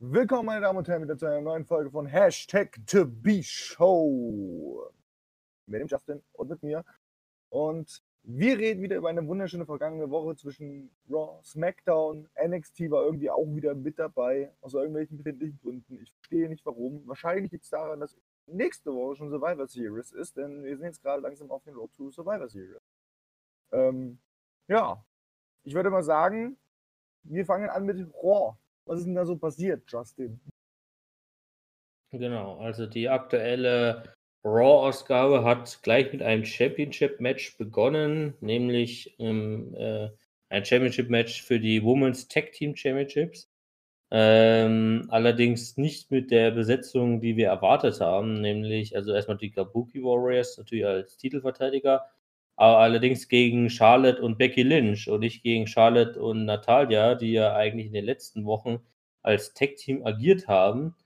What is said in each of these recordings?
Willkommen, meine Damen und Herren, wieder zu einer neuen Folge von Hashtag To Be Show. Mit dem Justin und mit mir. Und wir reden wieder über eine wunderschöne vergangene Woche zwischen Raw, SmackDown, NXT war irgendwie auch wieder mit dabei, aus irgendwelchen befindlichen Gründen. Ich verstehe nicht warum. Wahrscheinlich liegt es daran, dass nächste Woche schon Survivor Series ist, denn wir sind jetzt gerade langsam auf den Road to Survivor Series. Ähm, ja, ich würde mal sagen, wir fangen an mit Raw. Was ist denn da so passiert, Justin? Genau, also die aktuelle Raw-Ausgabe hat gleich mit einem Championship-Match begonnen, nämlich ähm, äh, ein Championship-Match für die Women's Tag Team Championships. Ähm, allerdings nicht mit der Besetzung, die wir erwartet haben, nämlich also erstmal die Kabuki Warriors natürlich als Titelverteidiger, aber allerdings gegen Charlotte und Becky Lynch und nicht gegen Charlotte und Natalia, die ja eigentlich in den letzten Wochen als Tech-Team agiert haben.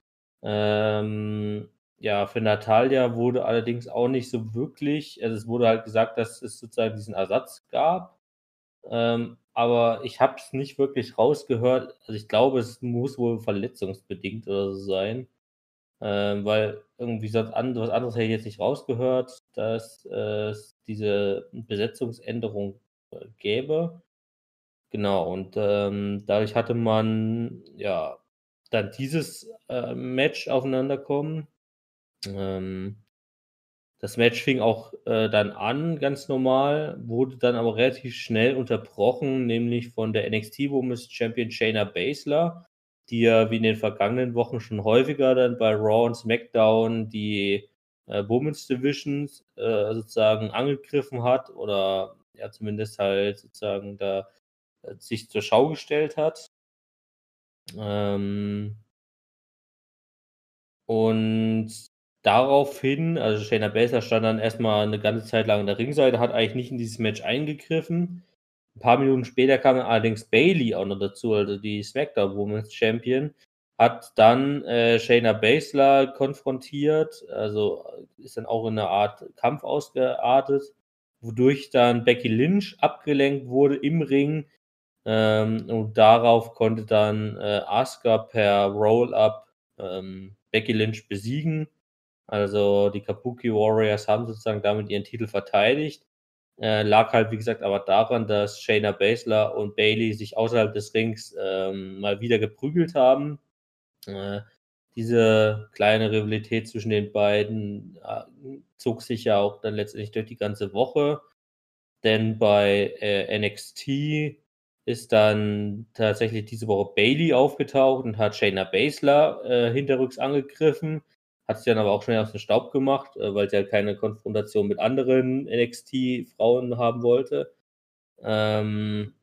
Ähm, ja, für Natalia wurde allerdings auch nicht so wirklich, also es wurde halt gesagt, dass es sozusagen diesen Ersatz gab. Ähm, aber ich habe es nicht wirklich rausgehört. Also ich glaube, es muss wohl verletzungsbedingt oder so sein. Ähm, weil irgendwie sonst an, was anderes hätte ich jetzt nicht rausgehört, dass äh, es diese Besetzungsänderung äh, gäbe. Genau, und ähm, dadurch hatte man ja dann dieses äh, Match aufeinanderkommen. Ähm, das Match fing auch äh, dann an, ganz normal, wurde dann aber relativ schnell unterbrochen, nämlich von der NXT Women's Champion Shayna Baszler, die ja wie in den vergangenen Wochen schon häufiger dann bei Raw und SmackDown die äh, Women's Divisions äh, sozusagen angegriffen hat oder ja zumindest halt sozusagen da äh, sich zur Schau gestellt hat. Ähm, und daraufhin, also Shayna Baszler stand dann erstmal eine ganze Zeit lang an der Ringseite, hat eigentlich nicht in dieses Match eingegriffen. Ein paar Minuten später kam allerdings Bailey auch noch dazu, also die SmackDown Women's Champion, hat dann äh, Shayna Baszler konfrontiert, also ist dann auch in eine Art Kampf ausgeartet, wodurch dann Becky Lynch abgelenkt wurde im Ring ähm, und darauf konnte dann äh, Asuka per Roll-Up ähm, Becky Lynch besiegen. Also die Kabuki Warriors haben sozusagen damit ihren Titel verteidigt. Äh, lag halt, wie gesagt, aber daran, dass Shayna Baszler und Bailey sich außerhalb des Rings ähm, mal wieder geprügelt haben. Äh, diese kleine Rivalität zwischen den beiden äh, zog sich ja auch dann letztendlich durch die ganze Woche. Denn bei äh, NXT ist dann tatsächlich diese Woche Bailey aufgetaucht und hat Shayna Baszler äh, hinterrücks angegriffen. Hat sich dann aber auch schnell aus dem Staub gemacht, äh, weil sie halt keine Konfrontation mit anderen NXT-Frauen haben wollte. Ähm,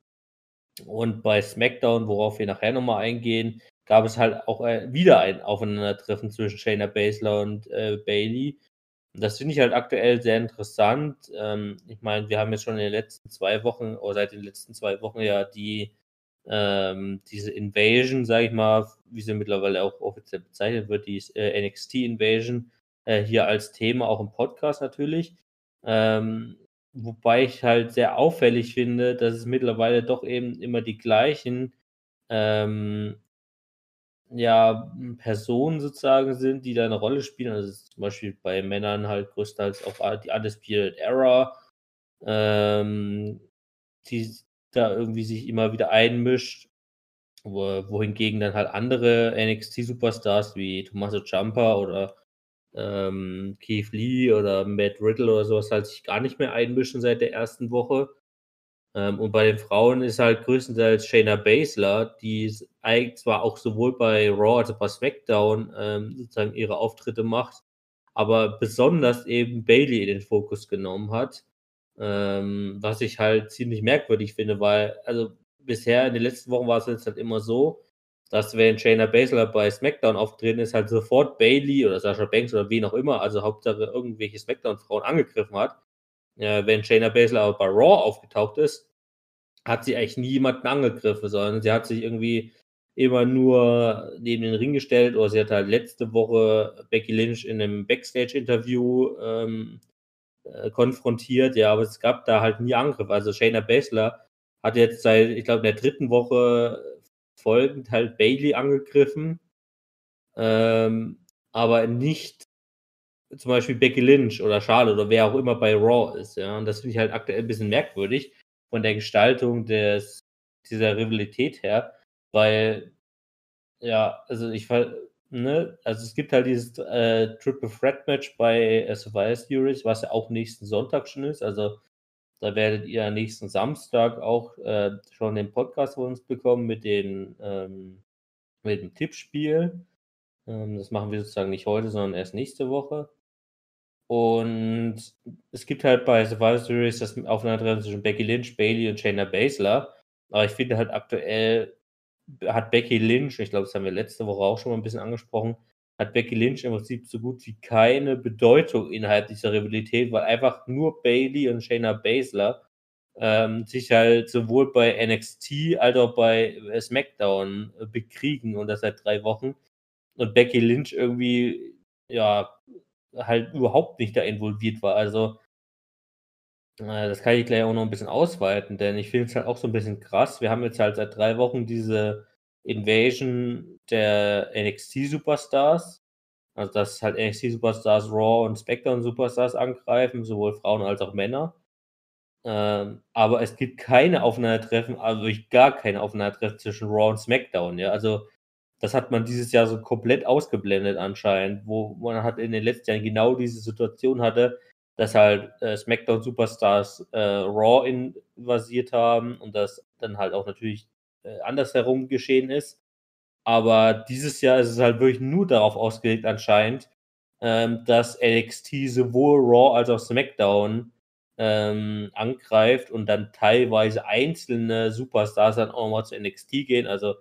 und bei SmackDown, worauf wir nachher nochmal eingehen, gab es halt auch äh, wieder ein Aufeinandertreffen zwischen Shayna Baszler und äh, Bailey. Das finde ich halt aktuell sehr interessant. Ähm, ich meine, wir haben jetzt schon in den letzten zwei Wochen oder seit den letzten zwei Wochen ja die ähm, diese Invasion, sage ich mal, wie sie mittlerweile auch offiziell bezeichnet wird, die äh, NXT Invasion, äh, hier als Thema, auch im Podcast natürlich. Ähm, wobei ich halt sehr auffällig finde, dass es mittlerweile doch eben immer die gleichen ähm, ja, Personen sozusagen sind, die da eine Rolle spielen. Also zum Beispiel bei Männern halt größtenteils auch die Undisputed Era, ähm, die da irgendwie sich immer wieder einmischt, wo, wohingegen dann halt andere NXT-Superstars wie Tommaso Ciampa oder ähm, Keith Lee oder Matt Riddle oder sowas halt sich gar nicht mehr einmischen seit der ersten Woche. Ähm, und bei den Frauen ist halt größtenteils Shayna Baszler, die zwar auch sowohl bei Raw als auch bei SmackDown ähm, sozusagen ihre Auftritte macht, aber besonders eben Bailey in den Fokus genommen hat. Ähm, was ich halt ziemlich merkwürdig finde, weil, also bisher in den letzten Wochen war es jetzt halt immer so, dass wenn Shayna Baszler bei SmackDown auftreten ist, halt sofort Bailey oder Sasha Banks oder wen auch immer, also Hauptsache irgendwelche SmackDown-Frauen angegriffen hat. Äh, wenn Shayna Baszler aber bei Raw aufgetaucht ist, hat sie eigentlich nie jemanden angegriffen, sondern sie hat sich irgendwie immer nur neben den Ring gestellt oder sie hat halt letzte Woche Becky Lynch in einem Backstage-Interview ähm, äh, konfrontiert, ja, aber es gab da halt nie Angriff. Also Shayna Baszler hat jetzt seit, ich glaube, in der dritten Woche folgend halt Bailey angegriffen ähm, aber nicht zum Beispiel Becky Lynch oder Charlotte oder wer auch immer bei Raw ist, ja. Und das finde ich halt aktuell ein bisschen merkwürdig von der Gestaltung des, dieser Rivalität her, weil, ja, also ich ne, also es gibt halt dieses äh, Triple Threat Match bei äh, Survivor Series, was ja auch nächsten Sonntag schon ist, also da werdet ihr nächsten Samstag auch äh, schon den Podcast von uns bekommen mit, den, ähm, mit dem Tippspiel. Ähm, das machen wir sozusagen nicht heute, sondern erst nächste Woche. Und es gibt halt bei Survivor Series das Aufeinandertreffen zwischen Becky Lynch, Bailey und Shayna Baszler. Aber ich finde halt aktuell hat Becky Lynch, ich glaube, das haben wir letzte Woche auch schon mal ein bisschen angesprochen, hat Becky Lynch im Prinzip so gut wie keine Bedeutung innerhalb dieser Rivalität, weil einfach nur Bailey und Shayna Baszler ähm, sich halt sowohl bei NXT als auch bei SmackDown äh, bekriegen und das seit drei Wochen. Und Becky Lynch irgendwie, ja, halt überhaupt nicht da involviert war. Also, äh, das kann ich gleich auch noch ein bisschen ausweiten, denn ich finde es halt auch so ein bisschen krass. Wir haben jetzt halt seit drei Wochen diese Invasion der NXT-Superstars. Also, dass halt NXT-Superstars Raw und SmackDown-Superstars angreifen, sowohl Frauen als auch Männer. Ähm, aber es gibt keine Aufeinandertreffen, also wirklich gar keine Aufeinandertreffen zwischen Raw und SmackDown, ja. Also, das hat man dieses Jahr so komplett ausgeblendet anscheinend, wo man halt in den letzten Jahren genau diese Situation hatte, dass halt äh, SmackDown Superstars äh, Raw invasiert haben und das dann halt auch natürlich äh, andersherum geschehen ist. Aber dieses Jahr ist es halt wirklich nur darauf ausgelegt anscheinend, ähm, dass NXT sowohl Raw als auch SmackDown ähm, angreift und dann teilweise einzelne Superstars dann auch mal zu NXT gehen. Also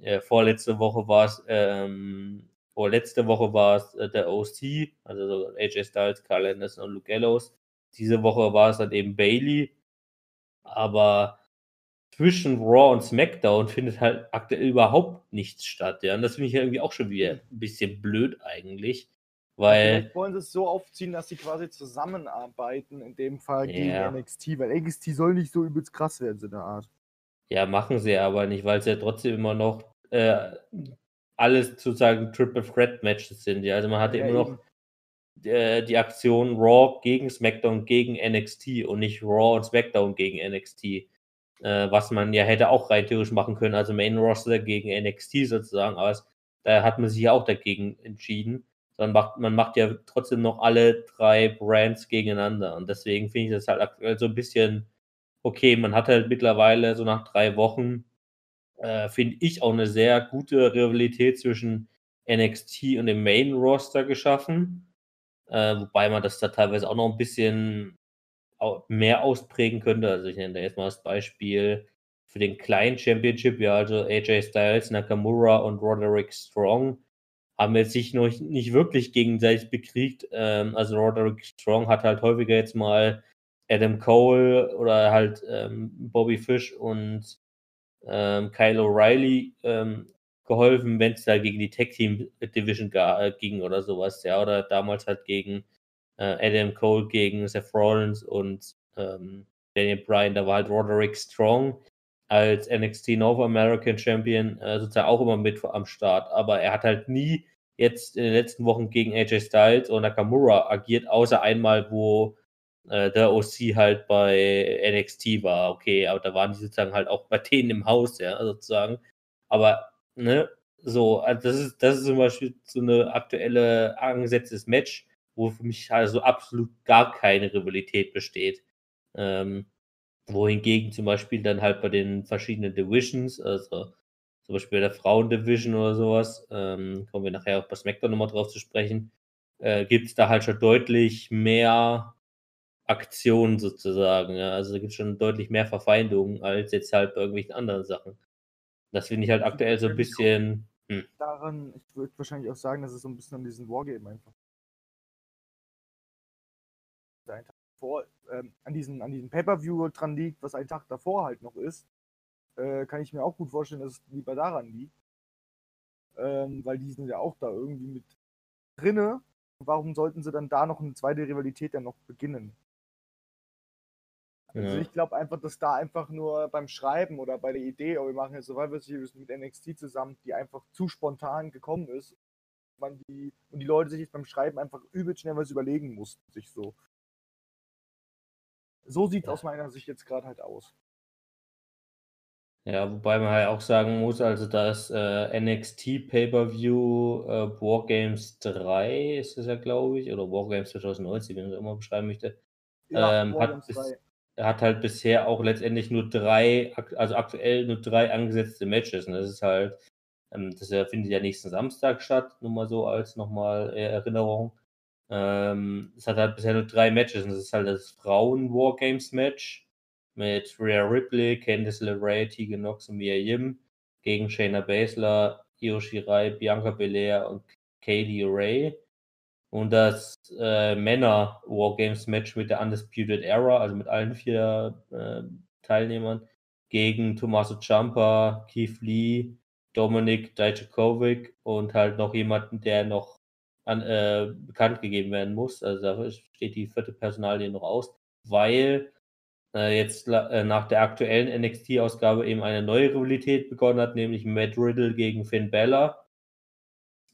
äh, vorletzte Woche war es, ähm, vorletzte Woche war es äh, der OC, also so AJ Styles, Carl Anderson und Luke Gallows. Diese Woche war es dann eben Bailey. Aber zwischen Raw und SmackDown findet halt aktuell überhaupt nichts statt. Ja, und das finde ich ja irgendwie auch schon wieder ein bisschen blöd eigentlich. Weil. Vielleicht wollen sie es so aufziehen, dass sie quasi zusammenarbeiten, in dem Fall gegen Ja. NXT, weil NXT soll nicht so übelst krass werden, so eine Art. Ja, machen sie aber nicht, weil es ja trotzdem immer noch äh, alles sozusagen Triple Threat Matches sind. Ja, also man hatte Ja, immer noch äh, die Aktion Raw gegen SmackDown gegen NXT und nicht Raw und SmackDown gegen NXT. Äh, was man ja hätte auch rein theoretisch machen können, also Main Roster gegen NXT sozusagen, aber es, da hat man sich ja auch dagegen entschieden. Sondern macht, man macht ja trotzdem noch alle drei Brands gegeneinander. Und deswegen finde ich das halt aktuell so ein bisschen okay. Man hat halt mittlerweile so nach drei Wochen äh, finde ich auch eine sehr gute Rivalität zwischen NXT und dem Main Roster geschaffen. Äh, wobei man das da teilweise auch noch ein bisschen mehr ausprägen könnte. Also, ich nenne da jetzt mal das Beispiel für den kleinen Championship, ja, also AJ Styles, Nakamura und Roderick Strong haben jetzt sich noch nicht wirklich gegenseitig bekriegt. Ähm, also, Roderick Strong hat halt häufiger jetzt mal Adam Cole oder halt, ähm, Bobby Fish und ähm, Kyle O'Reilly ähm, geholfen, wenn es da gegen die Tag Team Division äh, ging oder sowas, ja, oder damals halt gegen äh, Adam Cole gegen Seth Rollins und ähm, Daniel Bryan, da war halt Roderick Strong als NXT North American Champion äh, sozusagen auch immer mit am Start, aber er hat halt nie jetzt in den letzten Wochen gegen AJ Styles und Nakamura agiert, außer einmal, wo äh, der OC halt bei NXT war, okay, aber da waren die sozusagen halt auch bei denen im Haus, ja, sozusagen. Aber, ne, so, also das ist, das ist zum Beispiel so eine aktuelle angesetztes Match, wo für mich also absolut gar keine Rivalität besteht. Ähm, wohingegen zum Beispiel dann halt bei den verschiedenen Divisions, also zum Beispiel bei der Frauen-Division oder sowas, ähm, kommen wir nachher auch bei SmackDown nochmal drauf zu sprechen, äh, gibt es da halt schon deutlich mehr Aktionen sozusagen. Ja. Also da gibt es schon deutlich mehr Verfeindungen als jetzt halt bei irgendwelchen anderen Sachen. Das finde ich halt aktuell so ein bisschen. Hm. Daran, ich würde wahrscheinlich auch sagen, dass es so ein bisschen an diesen Wargame einfach. Ein Tag vor, ähm, an diesem, an diesem Pay-Per-View dran liegt, was ein Tag davor halt noch ist, äh, kann ich mir auch gut vorstellen, dass es lieber daran liegt. Ähm, weil die sind ja auch da irgendwie mit drinne. Warum sollten sie dann da noch eine zweite Rivalität dann noch beginnen? Also Ja. ich glaube einfach, dass da einfach nur beim Schreiben oder bei der Idee, oh, wir machen jetzt Survivor Series mit NXT zusammen, die einfach zu spontan gekommen ist man die, und die Leute sich jetzt beim Schreiben einfach übel schnell was überlegen mussten, sich so. So sieht es ja. aus meiner Sicht jetzt gerade halt aus. Ja, wobei man halt auch sagen muss, also das äh, NXT Pay-Per-View äh, Wargames 3 ist es ja, glaube ich, oder Wargames 2019, wie man es immer beschreiben möchte, ja, ähm, hat, bis, hat, halt bisher auch letztendlich nur drei, also aktuell nur drei angesetzte Matches. Und das ist halt, ähm, das findet ja nächsten Samstag statt, nur mal so als nochmal äh, Erinnerung. Ähm, es hat halt bisher nur drei Matches und das ist halt das Frauen-Wargames-Match mit Rhea Ripley, Candice LeRae, Tegan Nox und Mia Yim gegen Shayna Baszler, Io Shirai, Bianca Belair und Katie Ray. Und das äh, Männer-Wargames-Match mit der Undisputed Era, also mit allen vier äh, Teilnehmern, gegen Tommaso Ciampa, Keith Lee, Dominik Dijakovic und halt noch jemanden, der noch an, äh, bekannt gegeben werden muss. Also da steht die vierte Personalie noch aus, weil äh, jetzt äh, nach der aktuellen NXT-Ausgabe eben eine neue Rivalität begonnen hat, nämlich Matt Riddle gegen Finn Balor.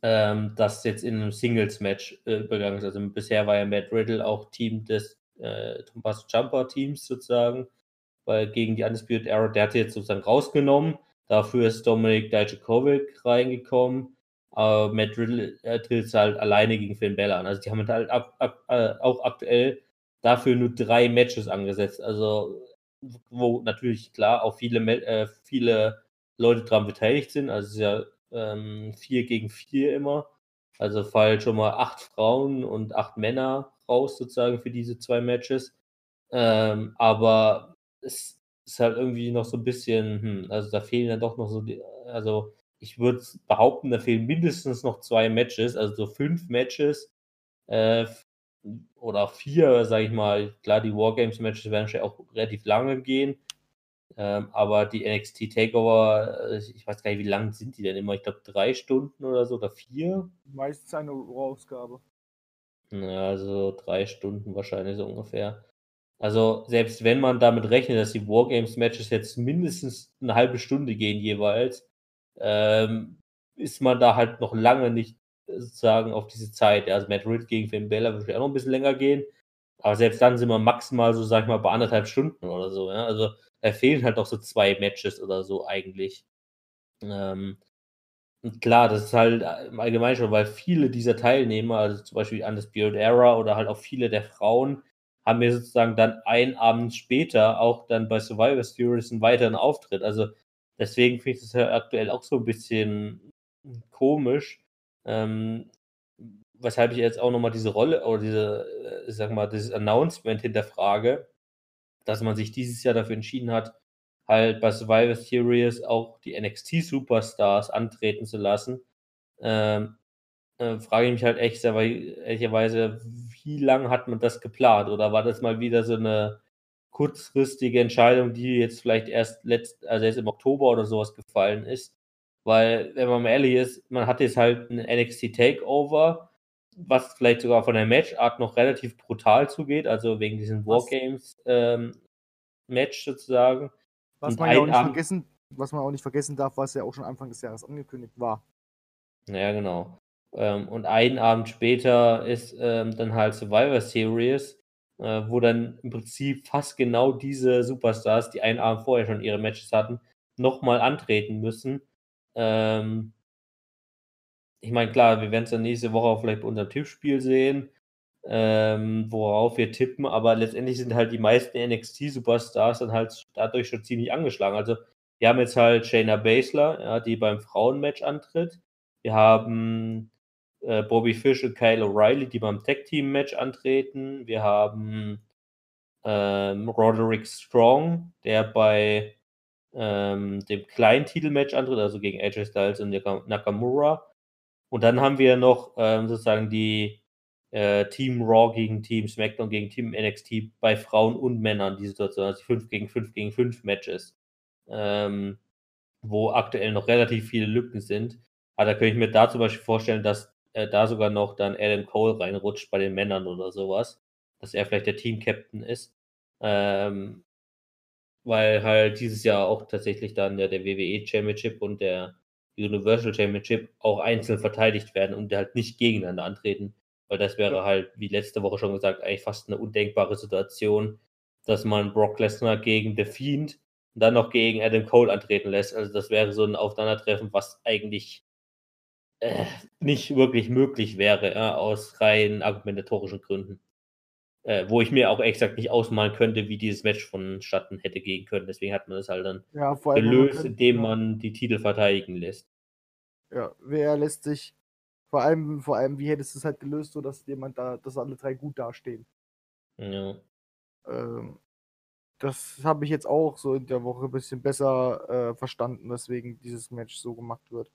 Ähm, das jetzt in einem Singles-Match äh, übergangen ist. Also bisher war ja Matt Riddle auch Team des äh, Tommaso Jumper-Teams sozusagen, weil gegen die Undisputed Era, der hat jetzt sozusagen rausgenommen. Dafür ist Dominik Dijakovic reingekommen. Aber Matt Riddle äh, tritt halt alleine gegen Finn Balor an. Also die haben halt ab, ab, äh, auch aktuell dafür nur drei Matches angesetzt. Also, wo natürlich klar auch viele, äh, viele Leute daran beteiligt sind. Also, es ist ja ähm, vier gegen vier immer. Also fallen schon mal acht Frauen und acht Männer raus, sozusagen, für diese zwei Matches. Ähm, aber es ist halt irgendwie noch so ein bisschen, hm, also da fehlen dann doch noch so, die, also ich würde behaupten, da fehlen mindestens noch zwei Matches, also so fünf Matches äh, oder vier, sage ich mal. Klar, die Wargames-Matches werden schon auch relativ lange gehen. Ähm, aber die NXT Takeover, äh, ich weiß gar nicht, wie lang sind die denn immer? Ich glaube drei Stunden oder so oder vier. Meistens eine Ausgabe. Ja, also drei Stunden wahrscheinlich so ungefähr. Also selbst wenn man damit rechnet, dass die Wargames-Matches jetzt mindestens eine halbe Stunde gehen jeweils, ähm, ist man da halt noch lange nicht sozusagen auf diese Zeit. Also Matt Ridd gegen Finn Bella würde auch noch ein bisschen länger gehen. Aber selbst dann sind wir maximal so, sag ich mal, bei anderthalb Stunden oder so. Ja? Also da fehlen halt noch so zwei Matches oder so eigentlich. Ähm, klar, das ist halt im Allgemeinen schon, weil viele dieser Teilnehmer, also zum Beispiel Undisputed Era oder halt auch viele der Frauen, haben mir sozusagen dann einen Abend später auch dann bei Survivor Series einen weiteren Auftritt. Also deswegen finde ich das ja aktuell auch so ein bisschen komisch, ähm, weshalb ich jetzt auch nochmal diese Rolle oder diese, äh, ich sag mal, dieses Announcement hinterfrage, dass man sich dieses Jahr dafür entschieden hat, halt bei Survivor Series auch die NXT Superstars antreten zu lassen. Ähm, äh, frage ich mich halt echt, aber ehrlicherweise, wie lange hat man das geplant? Oder war das mal wieder so eine kurzfristige Entscheidung, die jetzt vielleicht erst letzt, also erst im Oktober oder sowas gefallen ist? Weil, wenn man mal ehrlich ist, man hat jetzt halt ein NXT Takeover, was vielleicht sogar von der Matchart noch relativ brutal zugeht, also wegen diesen Wargames ähm, Match sozusagen. Was man ja auch nicht vergessen, was man auch nicht vergessen darf, was ja auch schon Anfang des Jahres angekündigt war. Ja, genau. Ähm, und einen Abend später ist ähm, dann halt Survivor Series, äh, wo dann im Prinzip fast genau diese Superstars, die einen Abend vorher schon ihre Matches hatten, nochmal antreten müssen. Ähm, ich meine, klar, wir werden es dann nächste Woche vielleicht bei unserem Tippspiel sehen, ähm, worauf wir tippen, aber letztendlich sind halt die meisten NXT-Superstars dann halt dadurch schon ziemlich angeschlagen. Also, wir haben jetzt halt Shayna Baszler, ja, die beim Frauenmatch antritt. Wir haben äh, Bobby Fish und Kyle O'Reilly, die beim Tag-Team-Match antreten. Wir haben ähm, Roderick Strong, der bei ähm, dem kleinen Titelmatch antritt, also gegen AJ Styles und Nakamura. Und dann haben wir noch ähm, sozusagen die äh, Team Raw gegen Team SmackDown gegen Team NXT bei Frauen und Männern, die Situation, also 5 gegen 5 gegen 5 Matches, ähm, wo aktuell noch relativ viele Lücken sind. Aber da könnte ich mir da zum Beispiel vorstellen, dass äh, da sogar noch dann Adam Cole reinrutscht bei den Männern oder sowas, dass er vielleicht der Team-Captain ist. Ähm, weil halt dieses Jahr auch tatsächlich dann der, der WWE Championship und der Universal Championship auch einzeln verteidigt werden und halt nicht gegeneinander antreten. Weil das wäre halt, wie letzte Woche schon gesagt, eigentlich fast eine undenkbare Situation, dass man Brock Lesnar gegen The Fiend und dann noch gegen Adam Cole antreten lässt. Also das wäre so ein Aufeinandertreffen, was eigentlich äh, nicht wirklich möglich wäre, ja, aus rein argumentatorischen Gründen. Äh, wo ich mir auch exakt nicht ausmalen könnte, wie dieses Match vonstatten hätte gehen können. Deswegen hat man das halt dann Ja, gelöst, indem ja. man die Titel verteidigen lässt. Ja, wer lässt sich. Vor allem, vor allem, wie hättest du es halt gelöst, so dass jemand da, dass alle drei gut dastehen. Ja. Ähm, das habe ich jetzt auch so in der Woche ein bisschen besser äh, verstanden, weswegen dieses Match so gemacht wird.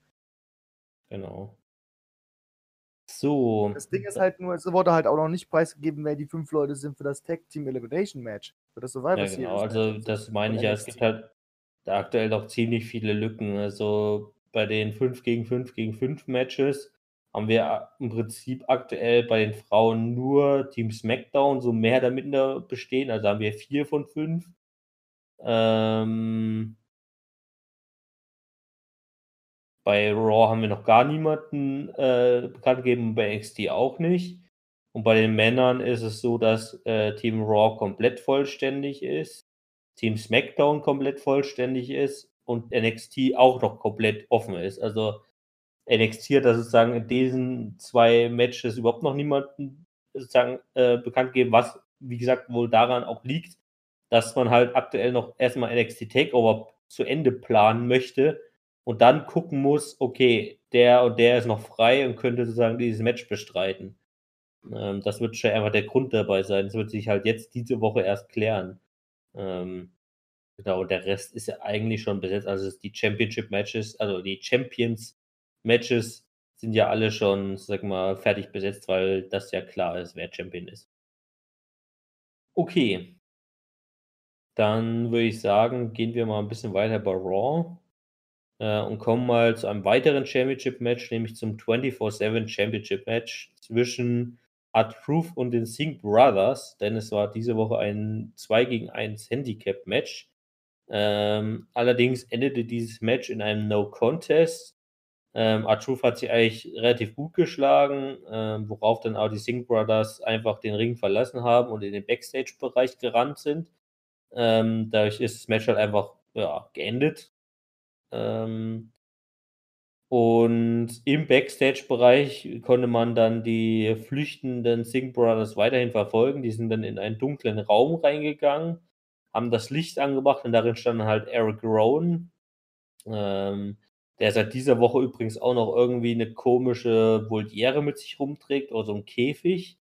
Genau. So. Das Ding ist halt nur, es wurde halt auch noch nicht preisgegeben, wer die fünf Leute sind für das Tag Team Elimination Match. Für das Survivor Ja, Series genau. Match Also, das meine ich ja. Es gibt halt da aktuell noch ziemlich viele Lücken. Also, bei den 5 gegen 5 gegen 5 Matches haben wir a- im Prinzip aktuell bei den Frauen nur Team SmackDown so mehr oder minder bestehen. Also haben wir 4 von 5. Ähm, bei Raw haben wir noch gar niemanden äh, bekannt gegeben, bei NXT auch nicht. Und bei den Männern ist es so, dass äh, Team Raw komplett vollständig ist, Team SmackDown komplett vollständig ist und NXT auch noch komplett offen ist. Also NXT hat sozusagen in diesen zwei Matches überhaupt noch niemanden sozusagen äh, bekannt gegeben, was wie gesagt wohl daran auch liegt, dass man halt aktuell noch erstmal NXT Takeover zu Ende planen möchte und dann gucken muss, okay, der und der ist noch frei und könnte sozusagen dieses Match bestreiten. Ähm, das wird schon einfach der Grund dabei sein. Das wird sich halt jetzt diese Woche erst klären. Ähm, genau, der Rest ist ja eigentlich schon besetzt. Also die Championship Matches, also die Champions Matches sind ja alle schon, sag mal, fertig besetzt, weil das ja klar ist, wer Champion ist. Okay. Dann würde ich sagen, gehen wir mal ein bisschen weiter bei Raw äh, und kommen mal zu einem weiteren Championship-Match, nämlich zum 24-7 Championship-Match zwischen R-Truth und den Singh Brothers, denn es war diese Woche ein 2 gegen 1 Handicap-Match. Ähm, allerdings endete dieses Match in einem No-Contest. Ähm, R-Truth hat sich eigentlich relativ gut geschlagen, ähm, worauf dann auch die Singh Brothers einfach den Ring verlassen haben und in den Backstage-Bereich gerannt sind. Ähm, dadurch ist das Match halt einfach ja, geendet. Ähm, und im Backstage-Bereich konnte man dann die flüchtenden Singh Brothers weiterhin verfolgen. Die sind dann in einen dunklen Raum reingegangen, haben das Licht angemacht und darin stand halt Eric Rowan, ähm, der seit dieser Woche übrigens auch noch irgendwie eine komische Voliere mit sich rumträgt oder so ein Käfig.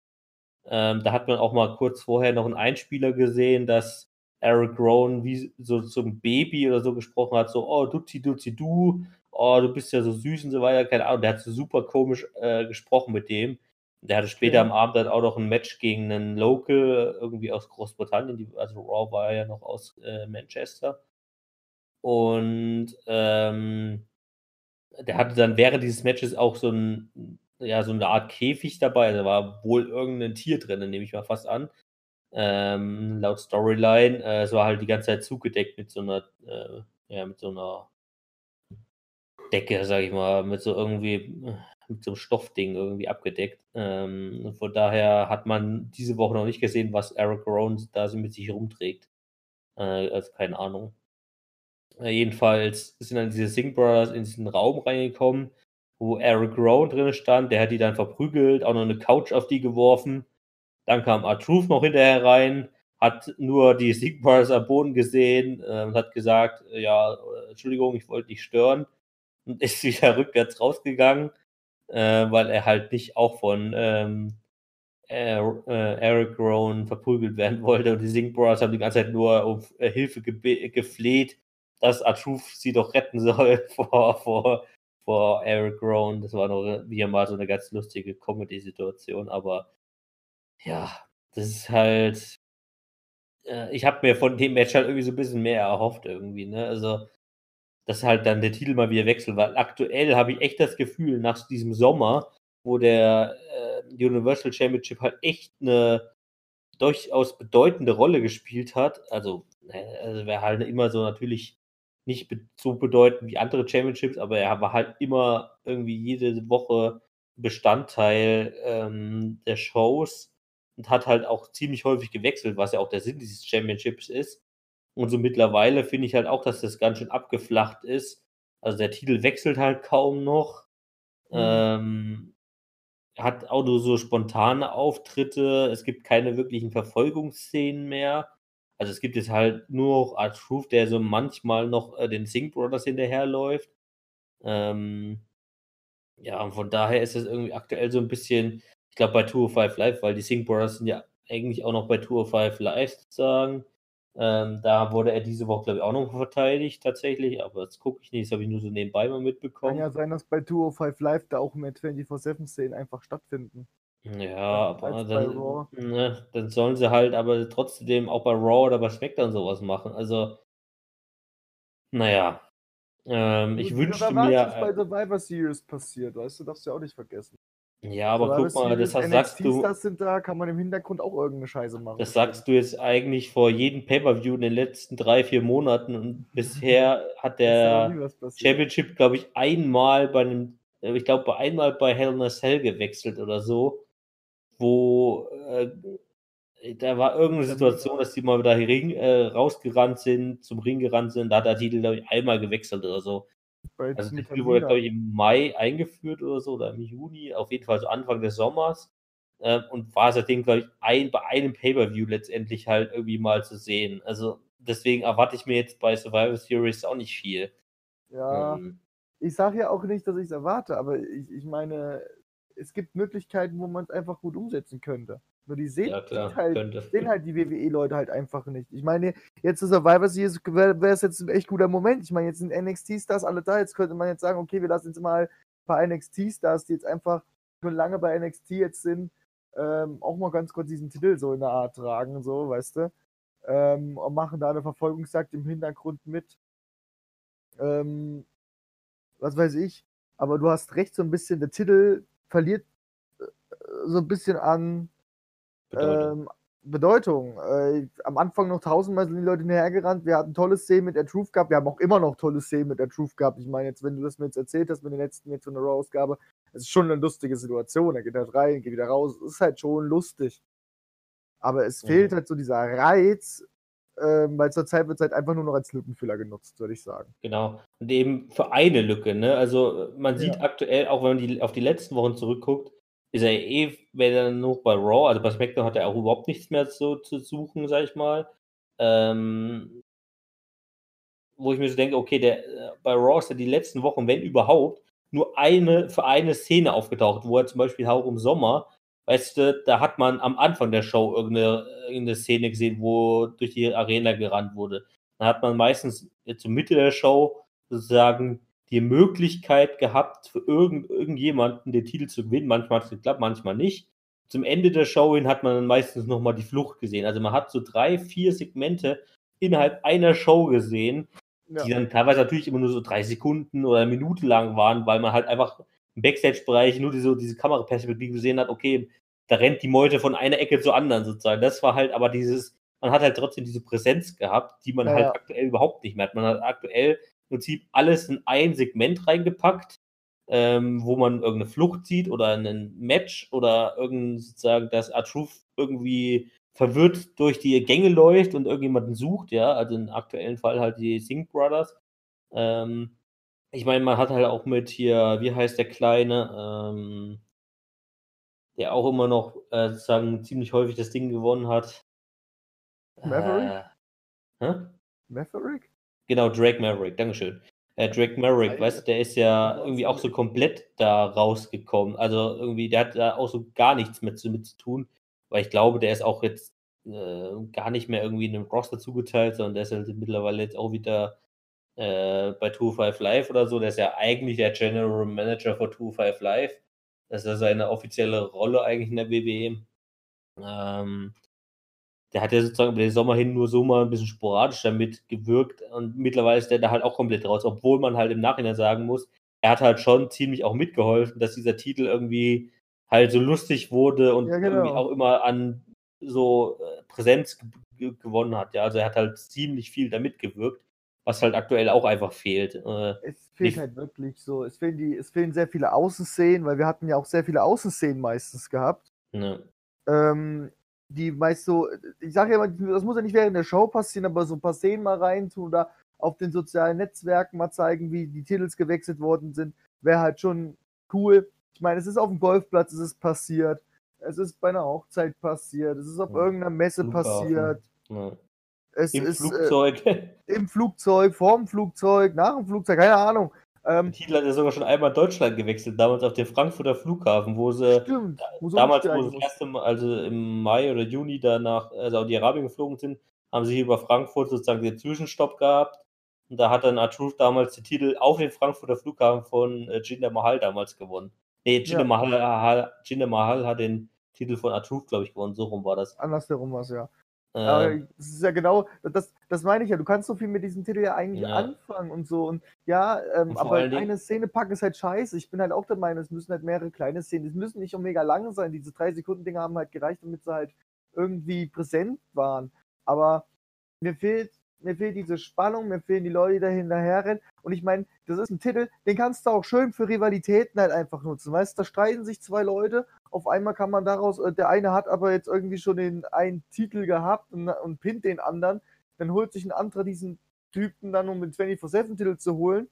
Ähm, da hat man auch mal kurz vorher noch einen Einspieler gesehen, dass Eric Rowan wie so zum Baby oder so gesprochen hat, so, oh, Duzi, Duzi, du, oh, du bist ja so süß und so weiter, keine Ahnung. Der hat so super komisch äh, gesprochen mit dem. Der hatte später Okay. am Abend dann auch noch ein Match gegen einen Local, irgendwie aus Großbritannien, die, also Raw war ja noch aus äh, Manchester. Und ähm, der hatte dann während dieses Matches auch so ein, ja, so eine Art Käfig dabei. Da war wohl irgendein Tier drin, nehme ich mal fast an. Ähm, laut Storyline. Äh, es war halt die ganze Zeit zugedeckt mit so einer, äh, ja, mit so einer Decke, sag ich mal, mit so irgendwie, äh, mit so einem Stoffding irgendwie abgedeckt. Ähm, von daher hat man diese Woche noch nicht gesehen, was Eric Rowan da so mit sich rumträgt. Äh, also keine Ahnung. Äh, jedenfalls sind dann diese Singh Brothers in diesen Raum reingekommen, wo Eric Rowan drin stand. Der hat die dann verprügelt, auch noch eine Couch auf die geworfen. Dann kam R-Truth noch hinterher rein, hat nur die Brothers am Boden gesehen äh, und hat gesagt, äh, ja, äh, Entschuldigung, ich wollte nicht stören. Und ist wieder rückwärts rausgegangen, äh, weil er halt nicht auch von ähm, äh, Eric Rowan verprügelt werden wollte. Und die Brothers haben die ganze Zeit nur um Hilfe gebe- gefleht, dass R-Truth sie doch retten soll vor, vor, vor Eric Rowan. Das war noch wieder mal so eine ganz lustige Comedy-Situation, aber ja, das ist halt. Äh, ich habe mir von dem Match halt irgendwie so ein bisschen mehr erhofft, irgendwie, ne? Also, dass halt dann der Titel mal wieder wechselt, weil aktuell habe ich echt das Gefühl, nach diesem Sommer, wo der äh, Universal Championship halt echt eine durchaus bedeutende Rolle gespielt hat, also, äh, also wäre halt immer so natürlich nicht be so bedeutend wie andere Championships, aber er war halt immer irgendwie jede Woche Bestandteil, ähm, der Shows und hat halt auch ziemlich häufig gewechselt, was ja auch der Sinn dieses Championships ist. Und so mittlerweile finde ich halt auch, dass das ganz schön abgeflacht ist. Also, der Titel wechselt halt kaum noch. Mhm. Ähm, hat auch nur so spontane Auftritte. Es gibt keine wirklichen Verfolgungsszenen mehr. Also, es gibt jetzt halt nur noch R-Truth, der so manchmal noch, äh, den Singh Brothers hinterherläuft. Ähm ja, und von daher ist es irgendwie aktuell so 'n bisschen ich glaube, bei 205 Live, weil die Singh Brothers sind ja eigentlich auch noch bei 205 Live sozusagen. Ähm, da wurde er diese Woche, glaube ich, auch noch verteidigt tatsächlich, aber das gucke ich nicht, das habe ich nur so nebenbei mal Kann mitbekommen. ja sein, dass bei 205 Live da auch mehr 24/7-Szenen einfach stattfinden. Ja, aber dann ne, dann sollen sie halt aber trotzdem auch bei Raw oder bei SmackDown so was machen. Also na ja. Ähm, ich wünschte mir, was bei äh Survivor Series passiert, weißt du? Darfst du ja auch nicht vergessen. Ja, aber Survivor guck mal, das Series, ha sagst du NXT-Stars sind da, kann man im Hintergrund auch irgend 'ne Scheiße machen. das sagst du jetzt eigentlich vor jedem Pay-per-View in den letzten 3, 4 Monaten und bisher hat der. Championship, glaube ich, einmal bei 'nem äh, ich glaube, einmal bei Hell in a Cell gewechselt oder so, wo, äh da war irgend 'ne Situation, dass die mal wieder Ring äh, rausgerannt sind, zum Ring gerannt sind. Da hat der Titel, glaube ich, einmal gewechselt oder so. Bei Also, mit Titel wurde, glaube ich, im Mai eingeführt oder so oder im Juni, auf jeden Fall so Anfang des Sommers, ähm, und war seitdem, glaube ich, ein bei einem Pay-per-View letztendlich halt irgendwie mal zu sehen. Also, deswegen erwarte ich mir jetzt bei Survivor Series auch nicht viel. Ja, Ähm ich sage ja auch nicht, dass ich's erwarte, aber ich ich meine, es gibt Möglichkeiten, wo man's einfach gut umsetzen könnte. Nur die sehen Ja klar, halt könnte. sehen halt die WWE-Leute halt einfach nicht. Ich meine, jetzt zu Survivor Series wäre es jetzt 'n echt guter Moment. Ich meine, jetzt sind NXT-Stars alle da. Jetzt könnte man jetzt sagen: „Okay, wir lassen jetzt mal paar NXT-Stars, die jetzt einfach schon lange bei NXT jetzt sind, ähm, auch mal ganz kurz diesen Titel so in der Art tragen“, so, weißt du? Ähm, und machen da 'ne Verfolgungsjagd im Hintergrund mit. Ähm, was weiß ich. Aber du hast recht, so 'n bisschen der Titel verliert, äh, so 'n bisschen an Bedeutung. ähm, Bedeutung. Äh, am Anfang noch tausendmal sind die Leute hinterhergerannt. Wir hatten tolle Szenen mit R-Truth gehabt. Wir haben auch immer noch tolle Szenen mit R-Truth gehabt. Ich meine jetzt, wenn du das mir jetzt erzählt hast mit den letzten jetzt von der Raw-Ausgabe, es ist schon 'ne lustige Situation. Er geht halt rein, geht wieder raus. Ist halt schon lustig. Aber es fehlt Mhm. halt so dieser Reiz, ähm, weil zurzeit wird's halt einfach nur noch als Lückenfüller genutzt, würde ich sagen. Genau. Und eben für eine Lücke, ne? Also, man sieht Ja. aktuell, auch wenn man die auf die letzten Wochen zurückguckt, ist er eh wenn dann nur bei Raw also, bei SmackDown hat er auch überhaupt nichts mehr so zu suchen, sage ich mal. Ähm wo ich mir so denke: „Okay, der äh, bei Raw ist er die letzten Wochen, wenn überhaupt, nur eine für eine Szene aufgetaucht“, wo er zum Beispiel auch im Sommer, weißt du, da hat man am Anfang der Show irgend 'ne irgend 'ne Szene gesehen, wo durch die Arena gerannt wurde. Da hat man meistens zur Mitte der Show sozusagen die Möglichkeit gehabt, für irgend irgendjemanden den Titel zu gewinnen. Manchmal hat's geklappt, manchmal nicht. Zum Ende der Show hin hat man dann meistens noch mal die Flucht gesehen. Also, man hat so 3, 4 Segmente innerhalb einer Show gesehen, Ja. die dann teilweise natürlich immer nur so 3 Sekunden oder 'ne Minute lang waren, weil man halt einfach im Backstage-Bereich nur diese diese Kameraperspektive gesehen hat, okay, da rennt die Meute von einer Ecke zur anderen sozusagen. Das war halt aber dieses man hat halt trotzdem diese Präsenz gehabt, die man Ja, halt ja. aktuell überhaupt nicht mehr hat. Man hat aktuell im Prinzip alles in ein Segment reingepackt, ähm, wo man irgend 'ne Flucht sieht oder 'nen Match oder irgend sozusagen, dass R-Truth irgendwie verwirrt durch die Gänge läuft und irgendjemanden sucht, ja, also, im aktuellen Fall halt die Singh Brothers. Ähm, ich meine, man hat halt auch mit hier wie heißt der Kleine, ähm der auch immer noch, äh, sozusagen ziemlich häufig das Ding gewonnen hat. Maverick? Äh, hä? Maverick? Genau, Drake Maverick, Dankeschön. Äh, Drake Maverick, weißt du, der ist ja irgendwie auch so komplett da rausgekommen. Also, irgendwie der hat da auch so gar nichts mit zu mit zu tun, weil ich glaube, der ist auch jetzt, äh, gar nicht mehr irgendwie 'nem Roster zugeteilt, sondern der ist halt mittlerweile jetzt auch wieder, äh, bei 205 Live oder so. Der ist ja eigentlich der General Manager von 205 Live. Das ist ja seine offizielle Rolle eigentlich in der WWE. Ähm, der hat ja sozusagen über den Sommer hin nur so mal 'n bisschen sporadisch da mitgewirkt und mittlerweile ist der da halt auch komplett raus, obwohl man halt im Nachhinein sagen muss, er hat halt schon ziemlich auch mitgeholfen, dass dieser Titel irgendwie halt so lustig wurde und Ja, irgendwie genau. auch immer an so, äh, Präsenz gewonnen hat, ja. Also, er hat halt ziemlich viel da mitgewirkt was halt aktuell auch einfach fehlt. Äh, es fehlt nicht- halt wirklich so. Es fehlen, die, es fehlen sehr viele Außenszenen, weil wir hatten ja auch sehr viele Außenszenen meistens gehabt. ne. Ähm, die meist so, ich sage ja immer, das muss ja nicht während der Show passieren, aber so ein paar Szenen mal reintun oder auf den sozialen Netzwerken mal zeigen, wie die Titels gewechselt worden sind, wäre halt schon cool. Ich meine, es ist auf dem Golfplatz, es ist passiert. Es ist bei einer Hochzeit passiert. Es ist auf Ja. irgendeiner Messe Flughafen. passiert. ne. Es Im ist Flugzeug. Äh, im Flugzeug, vorm Flugzeug, nach dem Flugzeug, keine Ahnung. Ähm, Der Titel hat ja sogar schon einmal in Deutschland gewechselt, damals auf den Frankfurter Flughafen, wo sie stimmt. Wo damals, wo sie das erste Mal, also im Mai oder Juni da nach äh, Saudi-Arabien geflogen sind, haben sie hier über Frankfurt sozusagen den Zwischenstopp gehabt. Und da hat dann R-Truth damals den Titel auf den Frankfurter Flughafen von äh, Jinder Mahal damals gewonnen. Nee, Jinder, Ja. Mahal, Jinder Mahal hat den Titel von R-Truth, glaube ich, gewonnen. So rum war das. Andersherum was, ja. Aber Ähm, es ist ja genau, das, das meine ich ja, du kannst so viel mit diesem Titel ja eigentlich Ja. anfangen und so. Und ja, ähm, Und aber eine Szene packen ist halt scheiße. Ich bin halt auch der Meinung, es müssen halt mehrere kleine Szenen, es müssen nicht um mega lang sein. Diese drei Sekunden Dinger haben halt gereicht, damit sie halt irgendwie präsent waren. Aber mir fehlt, mir fehlt diese Spannung, mir fehlen die Leute, die da hinterherrennen. Und ich meine, das ist ein Titel, den kannst du auch schön für Rivalitäten halt einfach nutzen. Weißt du, da streiten sich zwei Leute, auf einmal kann man daraus, äh, der eine hat aber jetzt irgendwie schon den einen Titel gehabt und, und pinnt den anderen, dann holt sich ein anderer diesen Typen dann, um den 24-7-Titel zu holen,